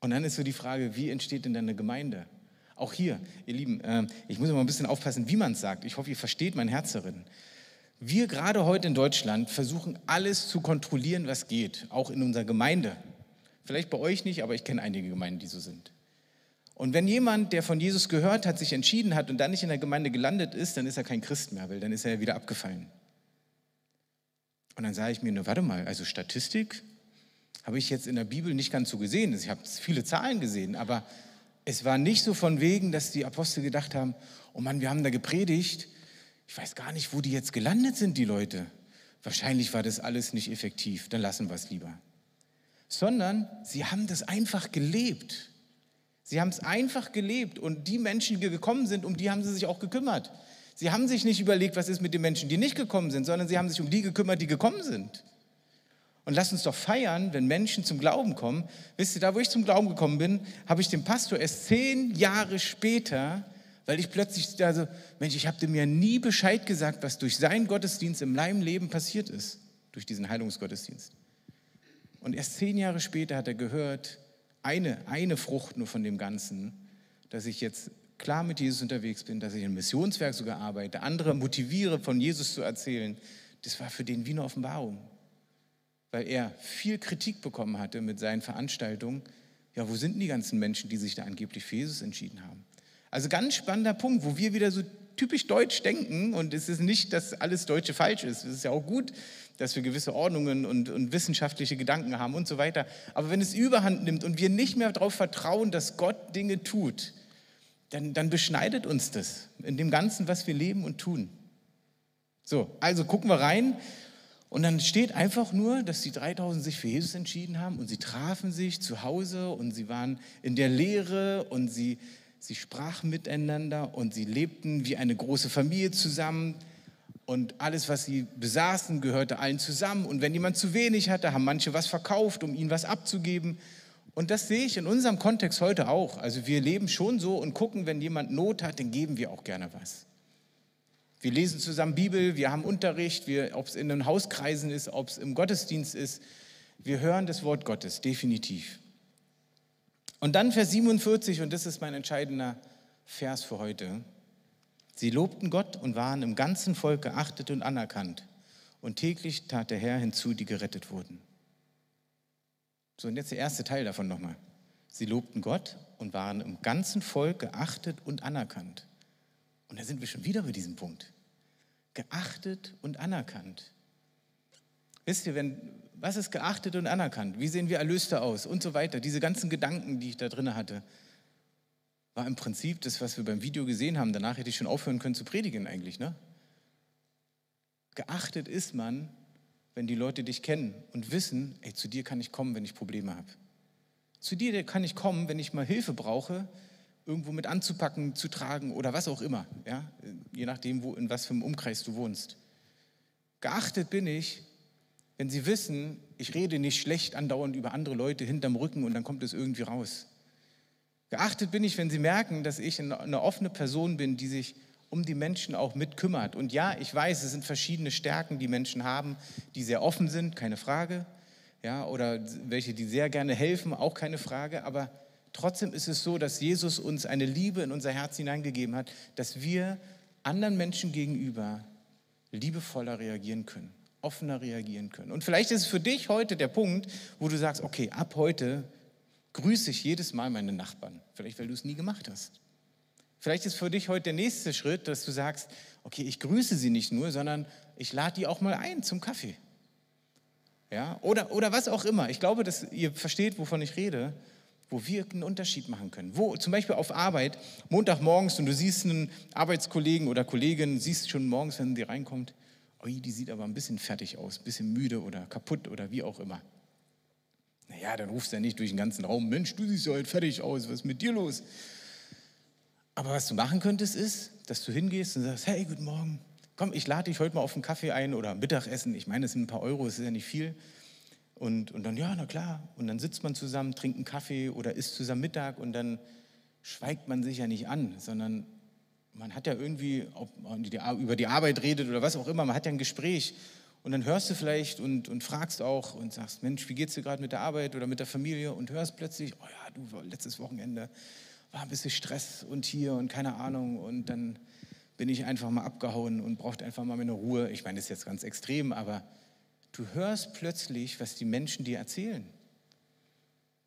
und dann ist so die Frage, wie entsteht denn eine Gemeinde? Auch hier, ihr Lieben, ähm, ich muss immer ein bisschen aufpassen, wie man es sagt. Ich hoffe, ihr versteht mein Herz darin. Wir gerade heute in Deutschland versuchen alles zu kontrollieren, was geht, auch in unserer Gemeinde. Vielleicht bei euch nicht, aber ich kenne einige Gemeinden, die so sind. Und wenn jemand, der von Jesus gehört hat, sich entschieden hat und dann nicht in der Gemeinde gelandet ist, dann ist er kein Christ mehr, weil dann ist er ja wieder abgefallen. Und dann sage ich mir, nur warte mal, also Statistik, habe ich jetzt in der Bibel nicht ganz so gesehen. Ich habe viele Zahlen gesehen, aber es war nicht so von wegen, dass die Apostel gedacht haben, oh Mann, wir haben da gepredigt. Ich weiß gar nicht, wo die jetzt gelandet sind, die Leute. Wahrscheinlich war das alles nicht effektiv, dann lassen wir es lieber. Sondern sie haben das einfach gelebt. Sie haben es einfach gelebt und die Menschen, die gekommen sind, um die haben sie sich auch gekümmert. Sie haben sich nicht überlegt, was ist mit den Menschen, die nicht gekommen sind, sondern sie haben sich um die gekümmert, die gekommen sind. Und lass uns doch feiern, wenn Menschen zum Glauben kommen. Wisst ihr, da wo ich zum Glauben gekommen bin, habe ich den Pastor erst zehn Jahre später, weil ich plötzlich da so, Mensch, ich habe dem ja nie Bescheid gesagt, was durch seinen Gottesdienst in meinem Leben passiert ist, durch diesen Heilungsgottesdienst. Und erst zehn Jahre später hat er gehört, eine, eine Frucht nur von dem Ganzen, dass ich jetzt klar mit Jesus unterwegs bin, dass ich im Missionswerk sogar arbeite, andere motiviere, von Jesus zu erzählen. Das war für den wie eine Offenbarung weil er viel Kritik bekommen hatte mit seinen Veranstaltungen. Ja, wo sind denn die ganzen Menschen, die sich da angeblich für Jesus entschieden haben? Also ganz spannender Punkt, wo wir wieder so typisch deutsch denken und es ist nicht, dass alles Deutsche falsch ist. Es ist ja auch gut, dass wir gewisse Ordnungen und, und wissenschaftliche Gedanken haben und so weiter. Aber wenn es überhand nimmt und wir nicht mehr darauf vertrauen, dass Gott Dinge tut, dann, dann beschneidet uns das in dem Ganzen, was wir leben und tun. So, also gucken wir rein und dann steht einfach nur, dass die 3000 sich für Jesus entschieden haben und sie trafen sich zu Hause und sie waren in der Lehre und sie, sie sprachen miteinander und sie lebten wie eine große Familie zusammen. Und alles, was sie besaßen, gehörte allen zusammen. Und wenn jemand zu wenig hatte, haben manche was verkauft, um ihnen was abzugeben. Und das sehe ich in unserem Kontext heute auch. Also wir leben schon so und gucken, wenn jemand Not hat, dann geben wir auch gerne was. Wir lesen zusammen Bibel, wir haben Unterricht, ob es in den Hauskreisen ist, ob es im Gottesdienst ist. Wir hören das Wort Gottes, definitiv. Und dann Vers 47, und das ist mein entscheidender Vers für heute. Sie lobten Gott und waren im ganzen Volk geachtet und anerkannt. Und täglich tat der Herr hinzu, die gerettet wurden. So, und jetzt der erste Teil davon nochmal. Sie lobten Gott und waren im ganzen Volk geachtet und anerkannt. Und da sind wir schon wieder bei diesem Punkt. Geachtet und anerkannt. Wisst ihr, wenn, was ist geachtet und anerkannt? Wie sehen wir Erlöste aus? Und so weiter. Diese ganzen Gedanken, die ich da drin hatte, war im Prinzip das, was wir beim Video gesehen haben. Danach hätte ich schon aufhören können zu predigen eigentlich. Ne? Geachtet ist man, wenn die Leute dich kennen und wissen, ey, zu dir kann ich kommen, wenn ich Probleme habe. Zu dir kann ich kommen, wenn ich mal Hilfe brauche, irgendwo mit anzupacken, zu tragen oder was auch immer, ja? je nachdem, wo, in was für einem Umkreis du wohnst. Geachtet bin ich, wenn sie wissen, ich rede nicht schlecht andauernd über andere Leute hinterm Rücken und dann kommt es irgendwie raus. Geachtet bin ich, wenn sie merken, dass ich eine offene Person bin, die sich um die Menschen auch mitkümmert. Und ja, ich weiß, es sind verschiedene Stärken, die Menschen haben, die sehr offen sind, keine Frage. Ja, oder welche, die sehr gerne helfen, auch keine Frage. Aber Trotzdem ist es so, dass Jesus uns eine Liebe in unser Herz hineingegeben hat, dass wir anderen Menschen gegenüber liebevoller reagieren können, offener reagieren können. Und vielleicht ist es für dich heute der Punkt, wo du sagst, okay, ab heute grüße ich jedes Mal meine Nachbarn. Vielleicht, weil du es nie gemacht hast. Vielleicht ist für dich heute der nächste Schritt, dass du sagst, okay, ich grüße sie nicht nur, sondern ich lade die auch mal ein zum Kaffee. Ja, oder, oder was auch immer. Ich glaube, dass ihr versteht, wovon ich rede wo wir einen Unterschied machen können. Wo zum Beispiel auf Arbeit, Montagmorgens und du siehst einen Arbeitskollegen oder Kollegin, siehst schon morgens, wenn die reinkommt, oi, die sieht aber ein bisschen fertig aus, ein bisschen müde oder kaputt oder wie auch immer. Naja, dann rufst du ja nicht durch den ganzen Raum, Mensch, du siehst ja heute fertig aus, was ist mit dir los? Aber was du machen könntest, ist, dass du hingehst und sagst, hey, guten Morgen, komm, ich lade dich heute mal auf einen Kaffee ein oder Mittagessen. Ich meine, es sind ein paar Euro, es ist ja nicht viel. Und, und dann, ja, na klar. Und dann sitzt man zusammen, trinkt einen Kaffee oder isst zusammen Mittag und dann schweigt man sich ja nicht an, sondern man hat ja irgendwie, ob man über die Arbeit redet oder was auch immer, man hat ja ein Gespräch. Und dann hörst du vielleicht und, und fragst auch und sagst, Mensch, wie geht's dir gerade mit der Arbeit oder mit der Familie? Und hörst plötzlich, oh ja, du, letztes Wochenende war ein bisschen Stress und hier und keine Ahnung. Und dann bin ich einfach mal abgehauen und brauchte einfach mal meine Ruhe. Ich meine, das ist jetzt ganz extrem, aber Du hörst plötzlich, was die Menschen dir erzählen.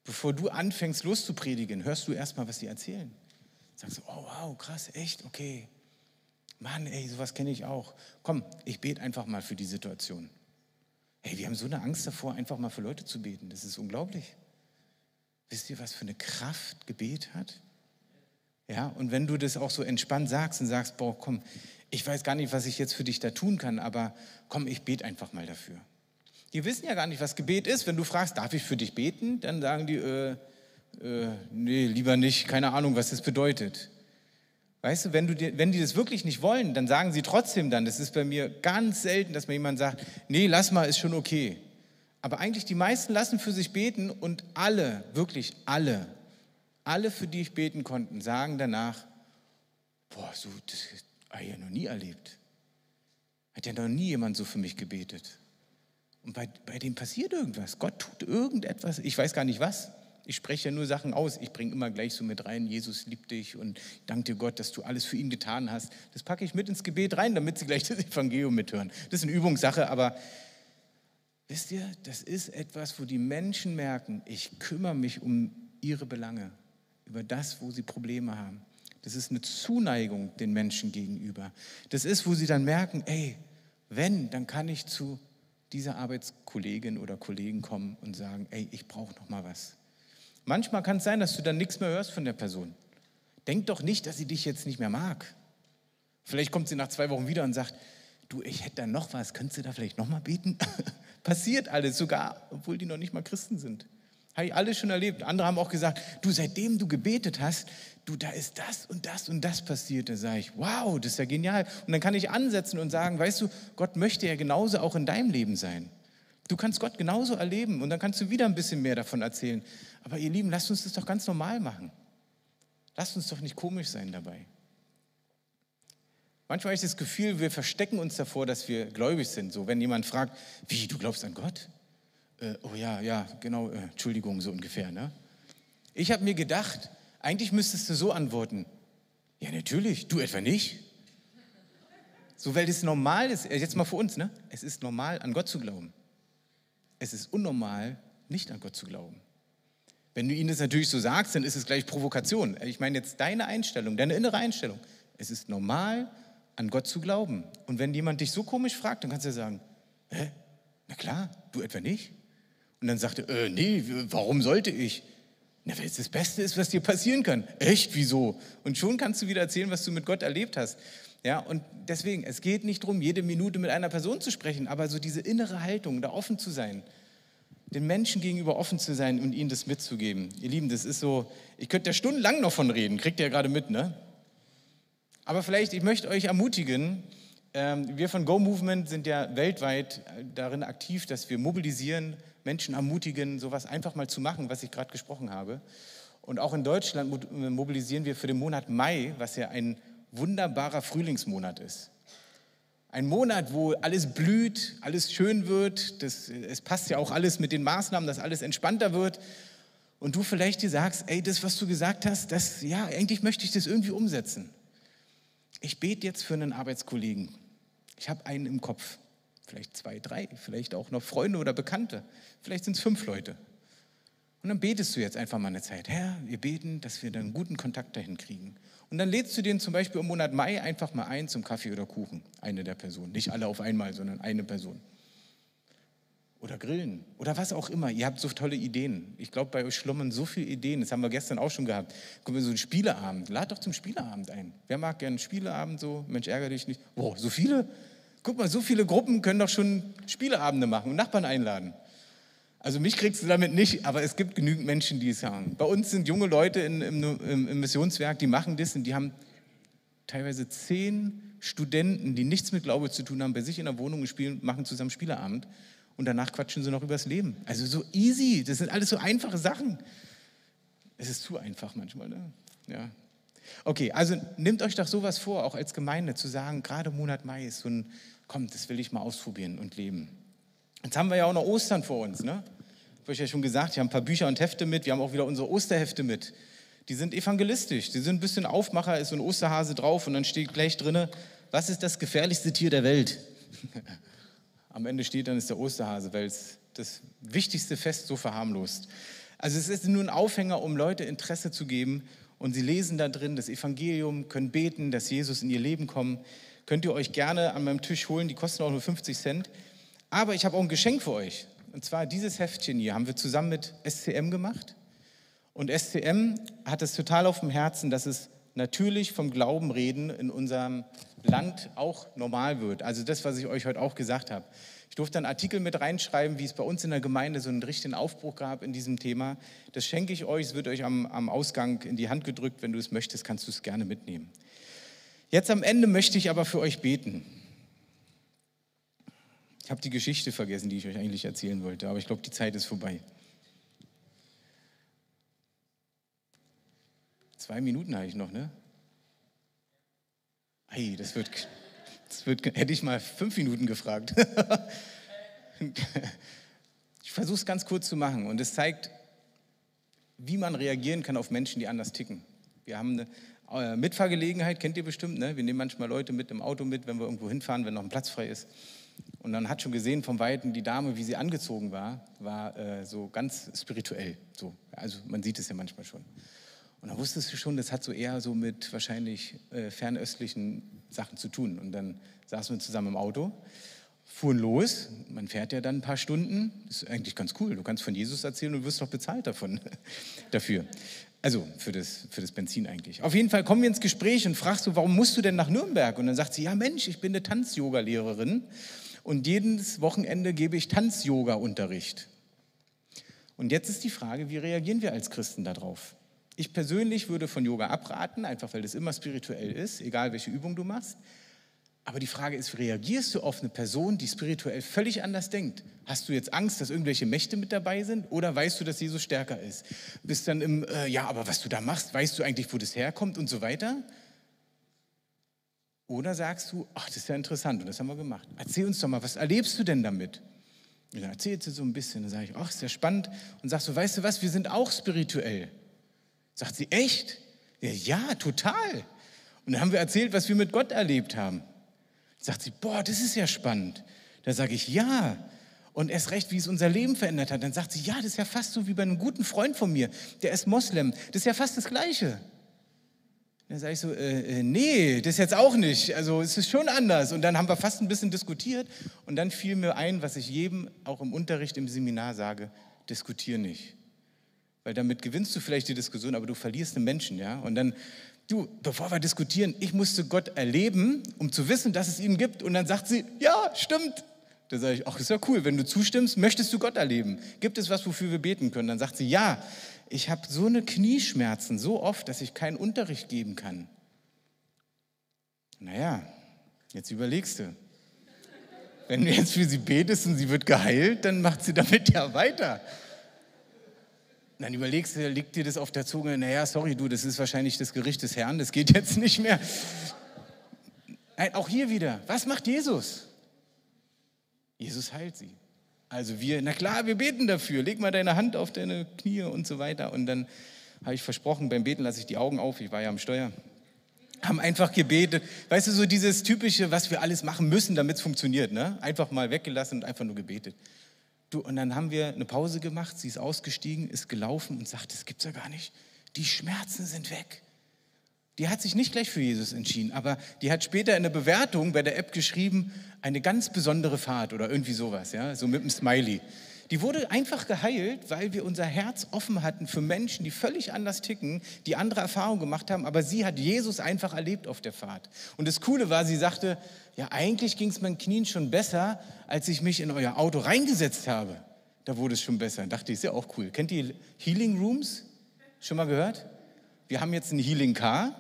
Bevor du anfängst loszupredigen, hörst du erstmal, was sie erzählen. Sagst du, oh wow, krass, echt, okay. Mann, ey, sowas kenne ich auch. Komm, ich bete einfach mal für die Situation. Hey, wir haben so eine Angst davor, einfach mal für Leute zu beten. Das ist unglaublich. Wisst ihr, was für eine Kraft Gebet hat? Ja, und wenn du das auch so entspannt sagst und sagst, boah, komm, ich weiß gar nicht, was ich jetzt für dich da tun kann, aber komm, ich bete einfach mal dafür. Die wissen ja gar nicht, was Gebet ist. Wenn du fragst, darf ich für dich beten? Dann sagen die, äh, äh, nee, lieber nicht, keine Ahnung, was das bedeutet. Weißt du, wenn, du wenn die das wirklich nicht wollen, dann sagen sie trotzdem dann, das ist bei mir ganz selten, dass mir jemand sagt, nee, lass mal, ist schon okay. Aber eigentlich die meisten lassen für sich beten und alle, wirklich alle, alle, für die ich beten konnten, sagen danach, boah, so, das habe ich ja noch nie erlebt. Hat ja noch nie jemand so für mich gebetet. Und bei, bei dem passiert irgendwas. Gott tut irgendetwas. Ich weiß gar nicht was. Ich spreche ja nur Sachen aus. Ich bringe immer gleich so mit rein, Jesus liebt dich und danke dir Gott, dass du alles für ihn getan hast. Das packe ich mit ins Gebet rein, damit sie gleich das Evangelium mithören. Das ist eine Übungssache, aber wisst ihr, das ist etwas, wo die Menschen merken, ich kümmere mich um ihre Belange, über das, wo sie Probleme haben. Das ist eine Zuneigung den Menschen gegenüber. Das ist, wo sie dann merken, ey, wenn, dann kann ich zu dieser Arbeitskollegin oder Kollegen kommen und sagen, ey, ich brauche noch mal was. Manchmal kann es sein, dass du dann nichts mehr hörst von der Person. Denk doch nicht, dass sie dich jetzt nicht mehr mag. Vielleicht kommt sie nach zwei Wochen wieder und sagt, du, ich hätte da noch was, könntest du da vielleicht noch mal beten? Passiert alles, sogar, obwohl die noch nicht mal Christen sind. Habe ich alles schon erlebt. Andere haben auch gesagt, du, seitdem du gebetet hast, du, da ist das und das und das passiert. Da sage ich, wow, das ist ja genial. Und dann kann ich ansetzen und sagen, weißt du, Gott möchte ja genauso auch in deinem Leben sein. Du kannst Gott genauso erleben und dann kannst du wieder ein bisschen mehr davon erzählen. Aber ihr Lieben, lasst uns das doch ganz normal machen. Lasst uns doch nicht komisch sein dabei. Manchmal habe ich das Gefühl, wir verstecken uns davor, dass wir gläubig sind. So, wenn jemand fragt, wie, du glaubst an Gott? Äh, oh ja, ja, genau, äh, Entschuldigung, so ungefähr. Ne? Ich habe mir gedacht, eigentlich müsstest du so antworten. Ja, natürlich, du etwa nicht. So, weil es normal ist, äh, jetzt mal für uns, ne? Es ist normal, an Gott zu glauben. Es ist unnormal, nicht an Gott zu glauben. Wenn du ihnen das natürlich so sagst, dann ist es gleich Provokation. Ich meine jetzt deine Einstellung, deine innere Einstellung. Es ist normal, an Gott zu glauben. Und wenn jemand dich so komisch fragt, dann kannst du ja sagen, hä? Na klar, du etwa nicht? Und dann sagt er, äh, nee, warum sollte ich? Na, weil es das Beste ist, was dir passieren kann. Echt, wieso? Und schon kannst du wieder erzählen, was du mit Gott erlebt hast. Ja, und deswegen, es geht nicht darum, jede Minute mit einer Person zu sprechen, aber so diese innere Haltung, da offen zu sein, den Menschen gegenüber offen zu sein und ihnen das mitzugeben. Ihr Lieben, das ist so, ich könnte ja stundenlang noch von reden, kriegt ihr ja gerade mit, ne? Aber vielleicht, ich möchte euch ermutigen, ähm, wir von Go Movement sind ja weltweit darin aktiv, dass wir mobilisieren, Menschen ermutigen, sowas einfach mal zu machen, was ich gerade gesprochen habe. Und auch in Deutschland mobilisieren wir für den Monat Mai, was ja ein wunderbarer Frühlingsmonat ist. Ein Monat, wo alles blüht, alles schön wird. Das, es passt ja auch alles mit den Maßnahmen, dass alles entspannter wird. Und du vielleicht dir sagst, ey, das, was du gesagt hast, das, ja, eigentlich möchte ich das irgendwie umsetzen. Ich bete jetzt für einen Arbeitskollegen. Ich habe einen im Kopf. Vielleicht zwei, drei, vielleicht auch noch Freunde oder Bekannte. Vielleicht sind es fünf Leute. Und dann betest du jetzt einfach mal eine Zeit. Herr, wir beten, dass wir dann einen guten Kontakt dahin kriegen. Und dann lädst du den zum Beispiel im Monat Mai einfach mal ein zum Kaffee oder Kuchen. Eine der Personen. Nicht alle auf einmal, sondern eine Person. Oder grillen. Oder was auch immer. Ihr habt so tolle Ideen. Ich glaube, bei euch schlummern so viele Ideen. Das haben wir gestern auch schon gehabt. Kommen wir so einen Spieleabend. Lad doch zum Spieleabend ein. Wer mag gerne einen Spieleabend so? Mensch, ärgere dich nicht. Wow, so viele? Guck mal, so viele Gruppen können doch schon Spieleabende machen und Nachbarn einladen. Also mich kriegst du damit nicht, aber es gibt genügend Menschen, die es haben. Bei uns sind junge Leute in, im, im, Missionswerk, die machen das und die haben teilweise zehn Studenten, die nichts mit Glaube zu tun haben, bei sich in der Wohnung spielen, machen zusammen Spieleabend und danach quatschen sie noch übers Leben. Also so easy, das sind alles so einfache Sachen. Es ist zu einfach manchmal, ne? Ja. Okay, also nehmt euch doch sowas vor, auch als Gemeinde, zu sagen, gerade Monat Mai ist so ein, komm, das will ich mal ausprobieren und leben. Jetzt haben wir ja auch noch Ostern vor uns. Ne? Ich habe euch ja schon gesagt, wir haben ein paar Bücher und Hefte mit. Wir haben auch wieder unsere Osterhefte mit. Die sind evangelistisch. Die sind ein bisschen Aufmacher, ist so ein Osterhase drauf und dann steht gleich drin, was ist das gefährlichste Tier der Welt? Am Ende steht dann, ist der Osterhase, weil es das wichtigste Fest so verharmlost. Also es ist nur ein Aufhänger, um Leute Interesse zu geben und sie lesen da drin das Evangelium, können beten, dass Jesus in ihr Leben kommt. Könnt ihr euch gerne an meinem Tisch holen, die kosten auch nur 50 Cent. Aber ich habe auch ein Geschenk für euch. Und zwar dieses Heftchen hier haben wir zusammen mit SCM gemacht. Und SCM hat es total auf dem Herzen, dass es natürlich vom Glauben reden in unserem Land auch normal wird. Also das, was ich euch heute auch gesagt habe. Ich durfte einen Artikel mit reinschreiben, wie es bei uns in der Gemeinde so einen richtigen Aufbruch gab in diesem Thema. Das schenke ich euch, es wird euch am, am Ausgang in die Hand gedrückt. Wenn du es möchtest, kannst du es gerne mitnehmen. Jetzt am Ende möchte ich aber für euch beten. Ich habe die Geschichte vergessen, die ich euch eigentlich erzählen wollte, aber ich glaube, die Zeit ist vorbei. Zwei Minuten habe ich noch, ne? Hey, das wird, das wird, hätte ich mal fünf Minuten gefragt. ich versuche es ganz kurz zu machen und es zeigt, wie man reagieren kann auf Menschen, die anders ticken. Wir haben eine äh, Mitfahrgelegenheit, kennt ihr bestimmt, ne? Wir nehmen manchmal Leute mit im Auto mit, wenn wir irgendwo hinfahren, wenn noch ein Platz frei ist. Und dann hat schon gesehen vom Weiten die Dame, wie sie angezogen war, war äh, so ganz spirituell. So. Also man sieht es ja manchmal schon. Und dann wusstest du schon, das hat so eher so mit wahrscheinlich äh, fernöstlichen Sachen zu tun. Und dann saßen wir zusammen im Auto, fuhren los. Man fährt ja dann ein paar Stunden. Das ist eigentlich ganz cool. Du kannst von Jesus erzählen und wirst doch bezahlt davon, dafür. Also für das, für das Benzin eigentlich. Auf jeden Fall kommen wir ins Gespräch und fragst du, warum musst du denn nach Nürnberg? Und dann sagt sie, ja Mensch, ich bin eine Tanz-Yoga-Lehrerin und jedes Wochenende gebe ich Tanz-Yoga-Unterricht. Und jetzt ist die Frage, wie reagieren wir als Christen darauf? Ich persönlich würde von Yoga abraten, einfach weil das immer spirituell ist, egal welche Übung du machst. Aber die Frage ist, reagierst du auf eine Person, die spirituell völlig anders denkt? Hast du jetzt Angst, dass irgendwelche Mächte mit dabei sind? Oder weißt du, dass Jesus stärker ist? Bist dann im, äh, ja, aber was du da machst, weißt du eigentlich, wo das herkommt und so weiter? Oder sagst du, ach, das ist ja interessant und das haben wir gemacht. Erzähl uns doch mal, was erlebst du denn damit? Und dann erzählt sie so ein bisschen, dann sage ich, ach, ist ja spannend. Und sagst du, weißt du was, wir sind auch spirituell. Sagt sie, echt? Ja, ja, total. Und dann haben wir erzählt, was wir mit Gott erlebt haben. Sagt sie, boah, das ist ja spannend. Da sage ich, ja. Und erst recht, wie es unser Leben verändert hat. Dann sagt sie, ja, das ist ja fast so wie bei einem guten Freund von mir, der ist Moslem. Das ist ja fast das Gleiche. Dann sage ich so, äh, äh, nee, das jetzt auch nicht. Also es ist schon anders. Und dann haben wir fast ein bisschen diskutiert. Und dann fiel mir ein, was ich jedem auch im Unterricht, im Seminar sage, diskutiere nicht. Weil damit gewinnst du vielleicht die Diskussion, aber du verlierst einen Menschen, ja. Und dann, du, bevor wir diskutieren, ich musste Gott erleben, um zu wissen, dass es ihn gibt. Und dann sagt sie, ja, stimmt. Da sage ich, ach, ist ja cool, wenn du zustimmst, möchtest du Gott erleben? Gibt es was, wofür wir beten können? Dann sagt sie, ja, ich habe so eine Knieschmerzen so oft, dass ich keinen Unterricht geben kann. Naja, jetzt überlegst du. Wenn du jetzt für sie betest und sie wird geheilt, dann macht sie damit ja weiter dann überlegst du, liegt dir das auf der Zunge, naja, sorry du, das ist wahrscheinlich das Gericht des Herrn, das geht jetzt nicht mehr. Nein, auch hier wieder, was macht Jesus? Jesus heilt sie. Also wir, na klar, wir beten dafür, leg mal deine Hand auf deine Knie und so weiter. Und dann habe ich versprochen, beim Beten lasse ich die Augen auf, ich war ja am Steuer. Haben einfach gebetet. Weißt du, so dieses typische, was wir alles machen müssen, damit es funktioniert. Ne? Einfach mal weggelassen und einfach nur gebetet. Du, und dann haben wir eine Pause gemacht, sie ist ausgestiegen, ist gelaufen und sagt, das gibt's ja gar nicht. Die Schmerzen sind weg. Die hat sich nicht gleich für Jesus entschieden, aber die hat später in der Bewertung bei der App geschrieben, eine ganz besondere Fahrt oder irgendwie sowas, ja, so mit einem Smiley. Die wurde einfach geheilt, weil wir unser Herz offen hatten für Menschen, die völlig anders ticken, die andere Erfahrungen gemacht haben, aber sie hat Jesus einfach erlebt auf der Fahrt. Und das Coole war, sie sagte, ja, eigentlich ging es meinen Knien schon besser, als ich mich in euer Auto reingesetzt habe. Da wurde es schon besser. Dachte ich, ist ja auch cool. Kennt ihr Healing Rooms? Schon mal gehört? Wir haben jetzt ein Healing Car.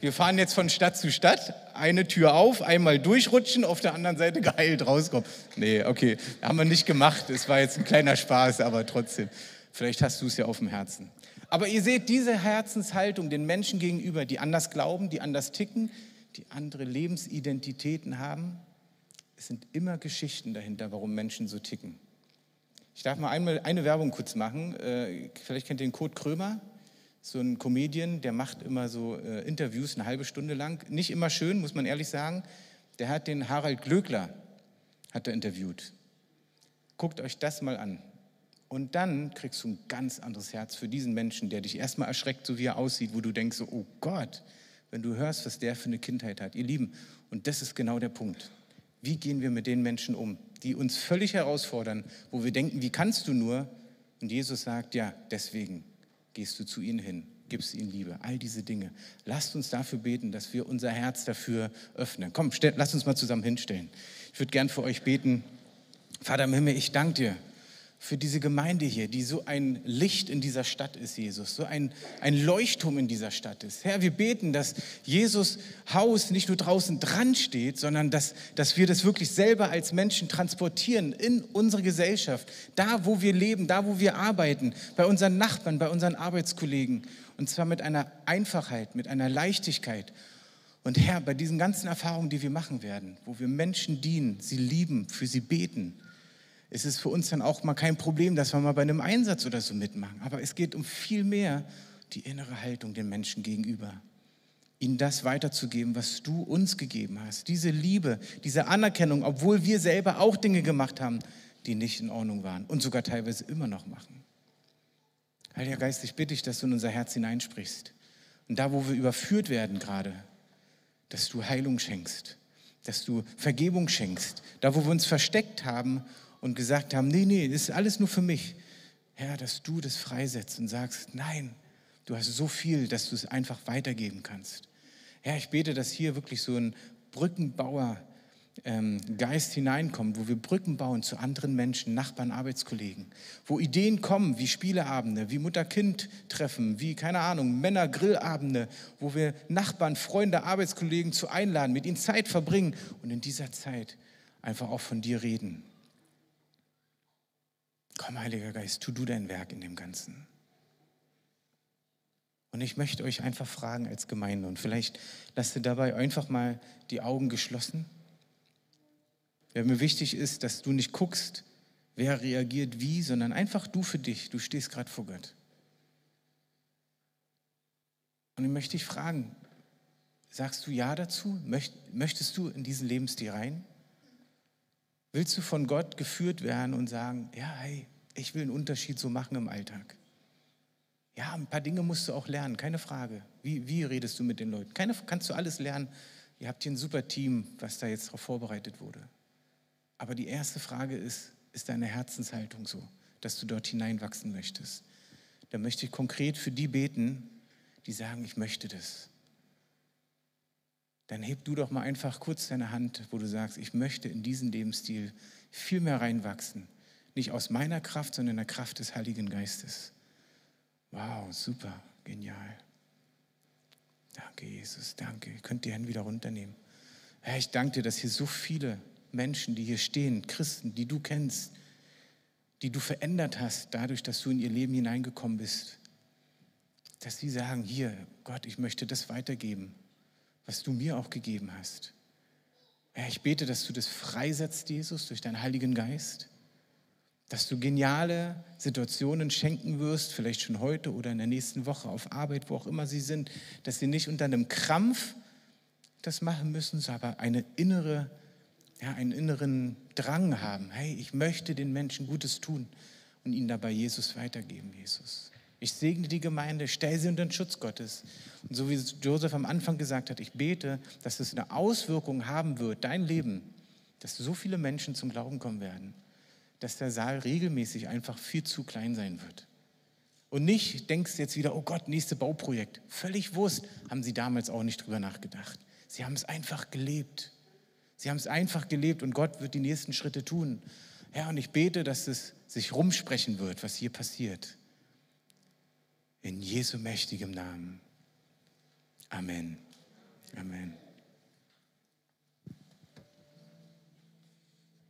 Wir fahren jetzt von Stadt zu Stadt, eine Tür auf, einmal durchrutschen, auf der anderen Seite geheilt rauskommen. Nee, okay, haben wir nicht gemacht. Es war jetzt ein kleiner Spaß, aber trotzdem. Vielleicht hast du es ja auf dem Herzen. Aber ihr seht diese Herzenshaltung den Menschen gegenüber, die anders glauben, die anders ticken, die andere Lebensidentitäten haben. Es sind immer Geschichten dahinter, warum Menschen so ticken. Ich darf mal einmal eine Werbung kurz machen. Äh, vielleicht kennt ihr den Kurt Krömer, so ein Comedian, der macht immer so äh, Interviews eine halbe Stunde lang. Nicht immer schön, muss man ehrlich sagen. Der hat den Harald Glöckler hat er interviewt. Guckt euch das mal an. Und dann kriegst du ein ganz anderes Herz für diesen Menschen, der dich erstmal erschreckt, so wie er aussieht, wo du denkst, oh Gott, wenn du hörst, was der für eine Kindheit hat. Ihr Lieben, und das ist genau der Punkt. Wie gehen wir mit den Menschen um, die uns völlig herausfordern, wo wir denken, wie kannst du nur? Und Jesus sagt, ja, deswegen gehst du zu ihnen hin, gibst ihnen Liebe, all diese Dinge. Lasst uns dafür beten, dass wir unser Herz dafür öffnen. Komm, stell, lasst uns mal zusammen hinstellen. Ich würde gern für euch beten. Vater im Himmel, ich danke dir für diese Gemeinde hier, die so ein Licht in dieser Stadt ist, Jesus, so ein, ein Leuchtturm in dieser Stadt ist. Herr, wir beten, dass Jesus Haus nicht nur draußen dran steht, sondern dass, dass wir das wirklich selber als Menschen transportieren in unsere Gesellschaft, da wo wir leben, da wo wir arbeiten, bei unseren Nachbarn, bei unseren Arbeitskollegen. Und zwar mit einer Einfachheit, mit einer Leichtigkeit. Und Herr, bei diesen ganzen Erfahrungen, die wir machen werden, wo wir Menschen dienen, sie lieben, für sie beten, ist es für uns dann auch mal kein Problem, dass wir mal bei einem Einsatz oder so mitmachen. Aber es geht um viel mehr die innere Haltung den Menschen gegenüber. Ihnen das weiterzugeben, was du uns gegeben hast. Diese Liebe, diese Anerkennung, obwohl wir selber auch Dinge gemacht haben, die nicht in Ordnung waren und sogar teilweise immer noch machen. Heiliger Geist, ich bitte dich, dass du in unser Herz hineinsprichst. Und da, wo wir überführt werden gerade, dass du Heilung schenkst, dass du Vergebung schenkst. Da, wo wir uns versteckt haben und gesagt haben, nee, nee, das ist alles nur für mich. Herr, dass du das freisetzt und sagst, nein, du hast so viel, dass du es einfach weitergeben kannst. Herr, ich bete, dass hier wirklich so ein Brückenbauer ähm, hineinkommt, wo wir Brücken bauen zu anderen Menschen, Nachbarn, Arbeitskollegen, wo Ideen kommen wie Spieleabende, wie Mutter-Kind-Treffen, wie, keine Ahnung, Männer-Grillabende, wo wir Nachbarn, Freunde, Arbeitskollegen zu einladen, mit ihnen Zeit verbringen und in dieser Zeit einfach auch von dir reden. Komm, Heiliger Geist, tu du dein Werk in dem Ganzen. Und ich möchte euch einfach fragen als Gemeinde und vielleicht lasst ihr dabei einfach mal die Augen geschlossen. Ja, mir wichtig ist, dass du nicht guckst, wer reagiert wie, sondern einfach du für dich. Du stehst gerade vor Gott. Und ich möchte dich fragen, sagst du Ja dazu? Möchtest du in diesen Lebensstil rein? Willst du von Gott geführt werden und sagen, ja, hey, ich will einen Unterschied so machen im Alltag? Ja, ein paar Dinge musst du auch lernen, keine Frage. Wie, wie redest du mit den Leuten? Keine, kannst du alles lernen. Ihr habt hier ein super Team, was da jetzt darauf vorbereitet wurde. Aber die erste Frage ist, ist deine Herzenshaltung so, dass du dort hineinwachsen möchtest? Da möchte ich konkret für die beten, die sagen, ich möchte das dann heb du doch mal einfach kurz deine Hand, wo du sagst, ich möchte in diesen Lebensstil viel mehr reinwachsen. Nicht aus meiner Kraft, sondern in der Kraft des Heiligen Geistes. Wow, super, genial. Danke, Jesus, danke. Ihr könnt die Hände wieder runternehmen. Herr, ich danke dir, dass hier so viele Menschen, die hier stehen, Christen, die du kennst, die du verändert hast, dadurch, dass du in ihr Leben hineingekommen bist, dass sie sagen, hier, Gott, ich möchte das weitergeben was du mir auch gegeben hast. Herr, ich bete, dass du das freisetzt, Jesus, durch deinen Heiligen Geist, dass du geniale Situationen schenken wirst, vielleicht schon heute oder in der nächsten Woche auf Arbeit, wo auch immer sie sind, dass sie nicht unter einem Krampf das machen müssen, aber eine innere, ja, einen inneren Drang haben. Hey, ich möchte den Menschen Gutes tun und ihnen dabei Jesus weitergeben, Jesus. Ich segne die Gemeinde, stell sie unter den Schutz Gottes. Und so wie Joseph am Anfang gesagt hat, ich bete, dass es eine Auswirkung haben wird, dein Leben, dass so viele Menschen zum Glauben kommen werden, dass der Saal regelmäßig einfach viel zu klein sein wird. Und nicht denkst jetzt wieder, oh Gott, nächste Bauprojekt. Völlig Wurst, haben sie damals auch nicht drüber nachgedacht. Sie haben es einfach gelebt. Sie haben es einfach gelebt und Gott wird die nächsten Schritte tun. Herr, und ich bete, dass es sich rumsprechen wird, was hier passiert. In Jesu mächtigem Namen. Amen. Amen.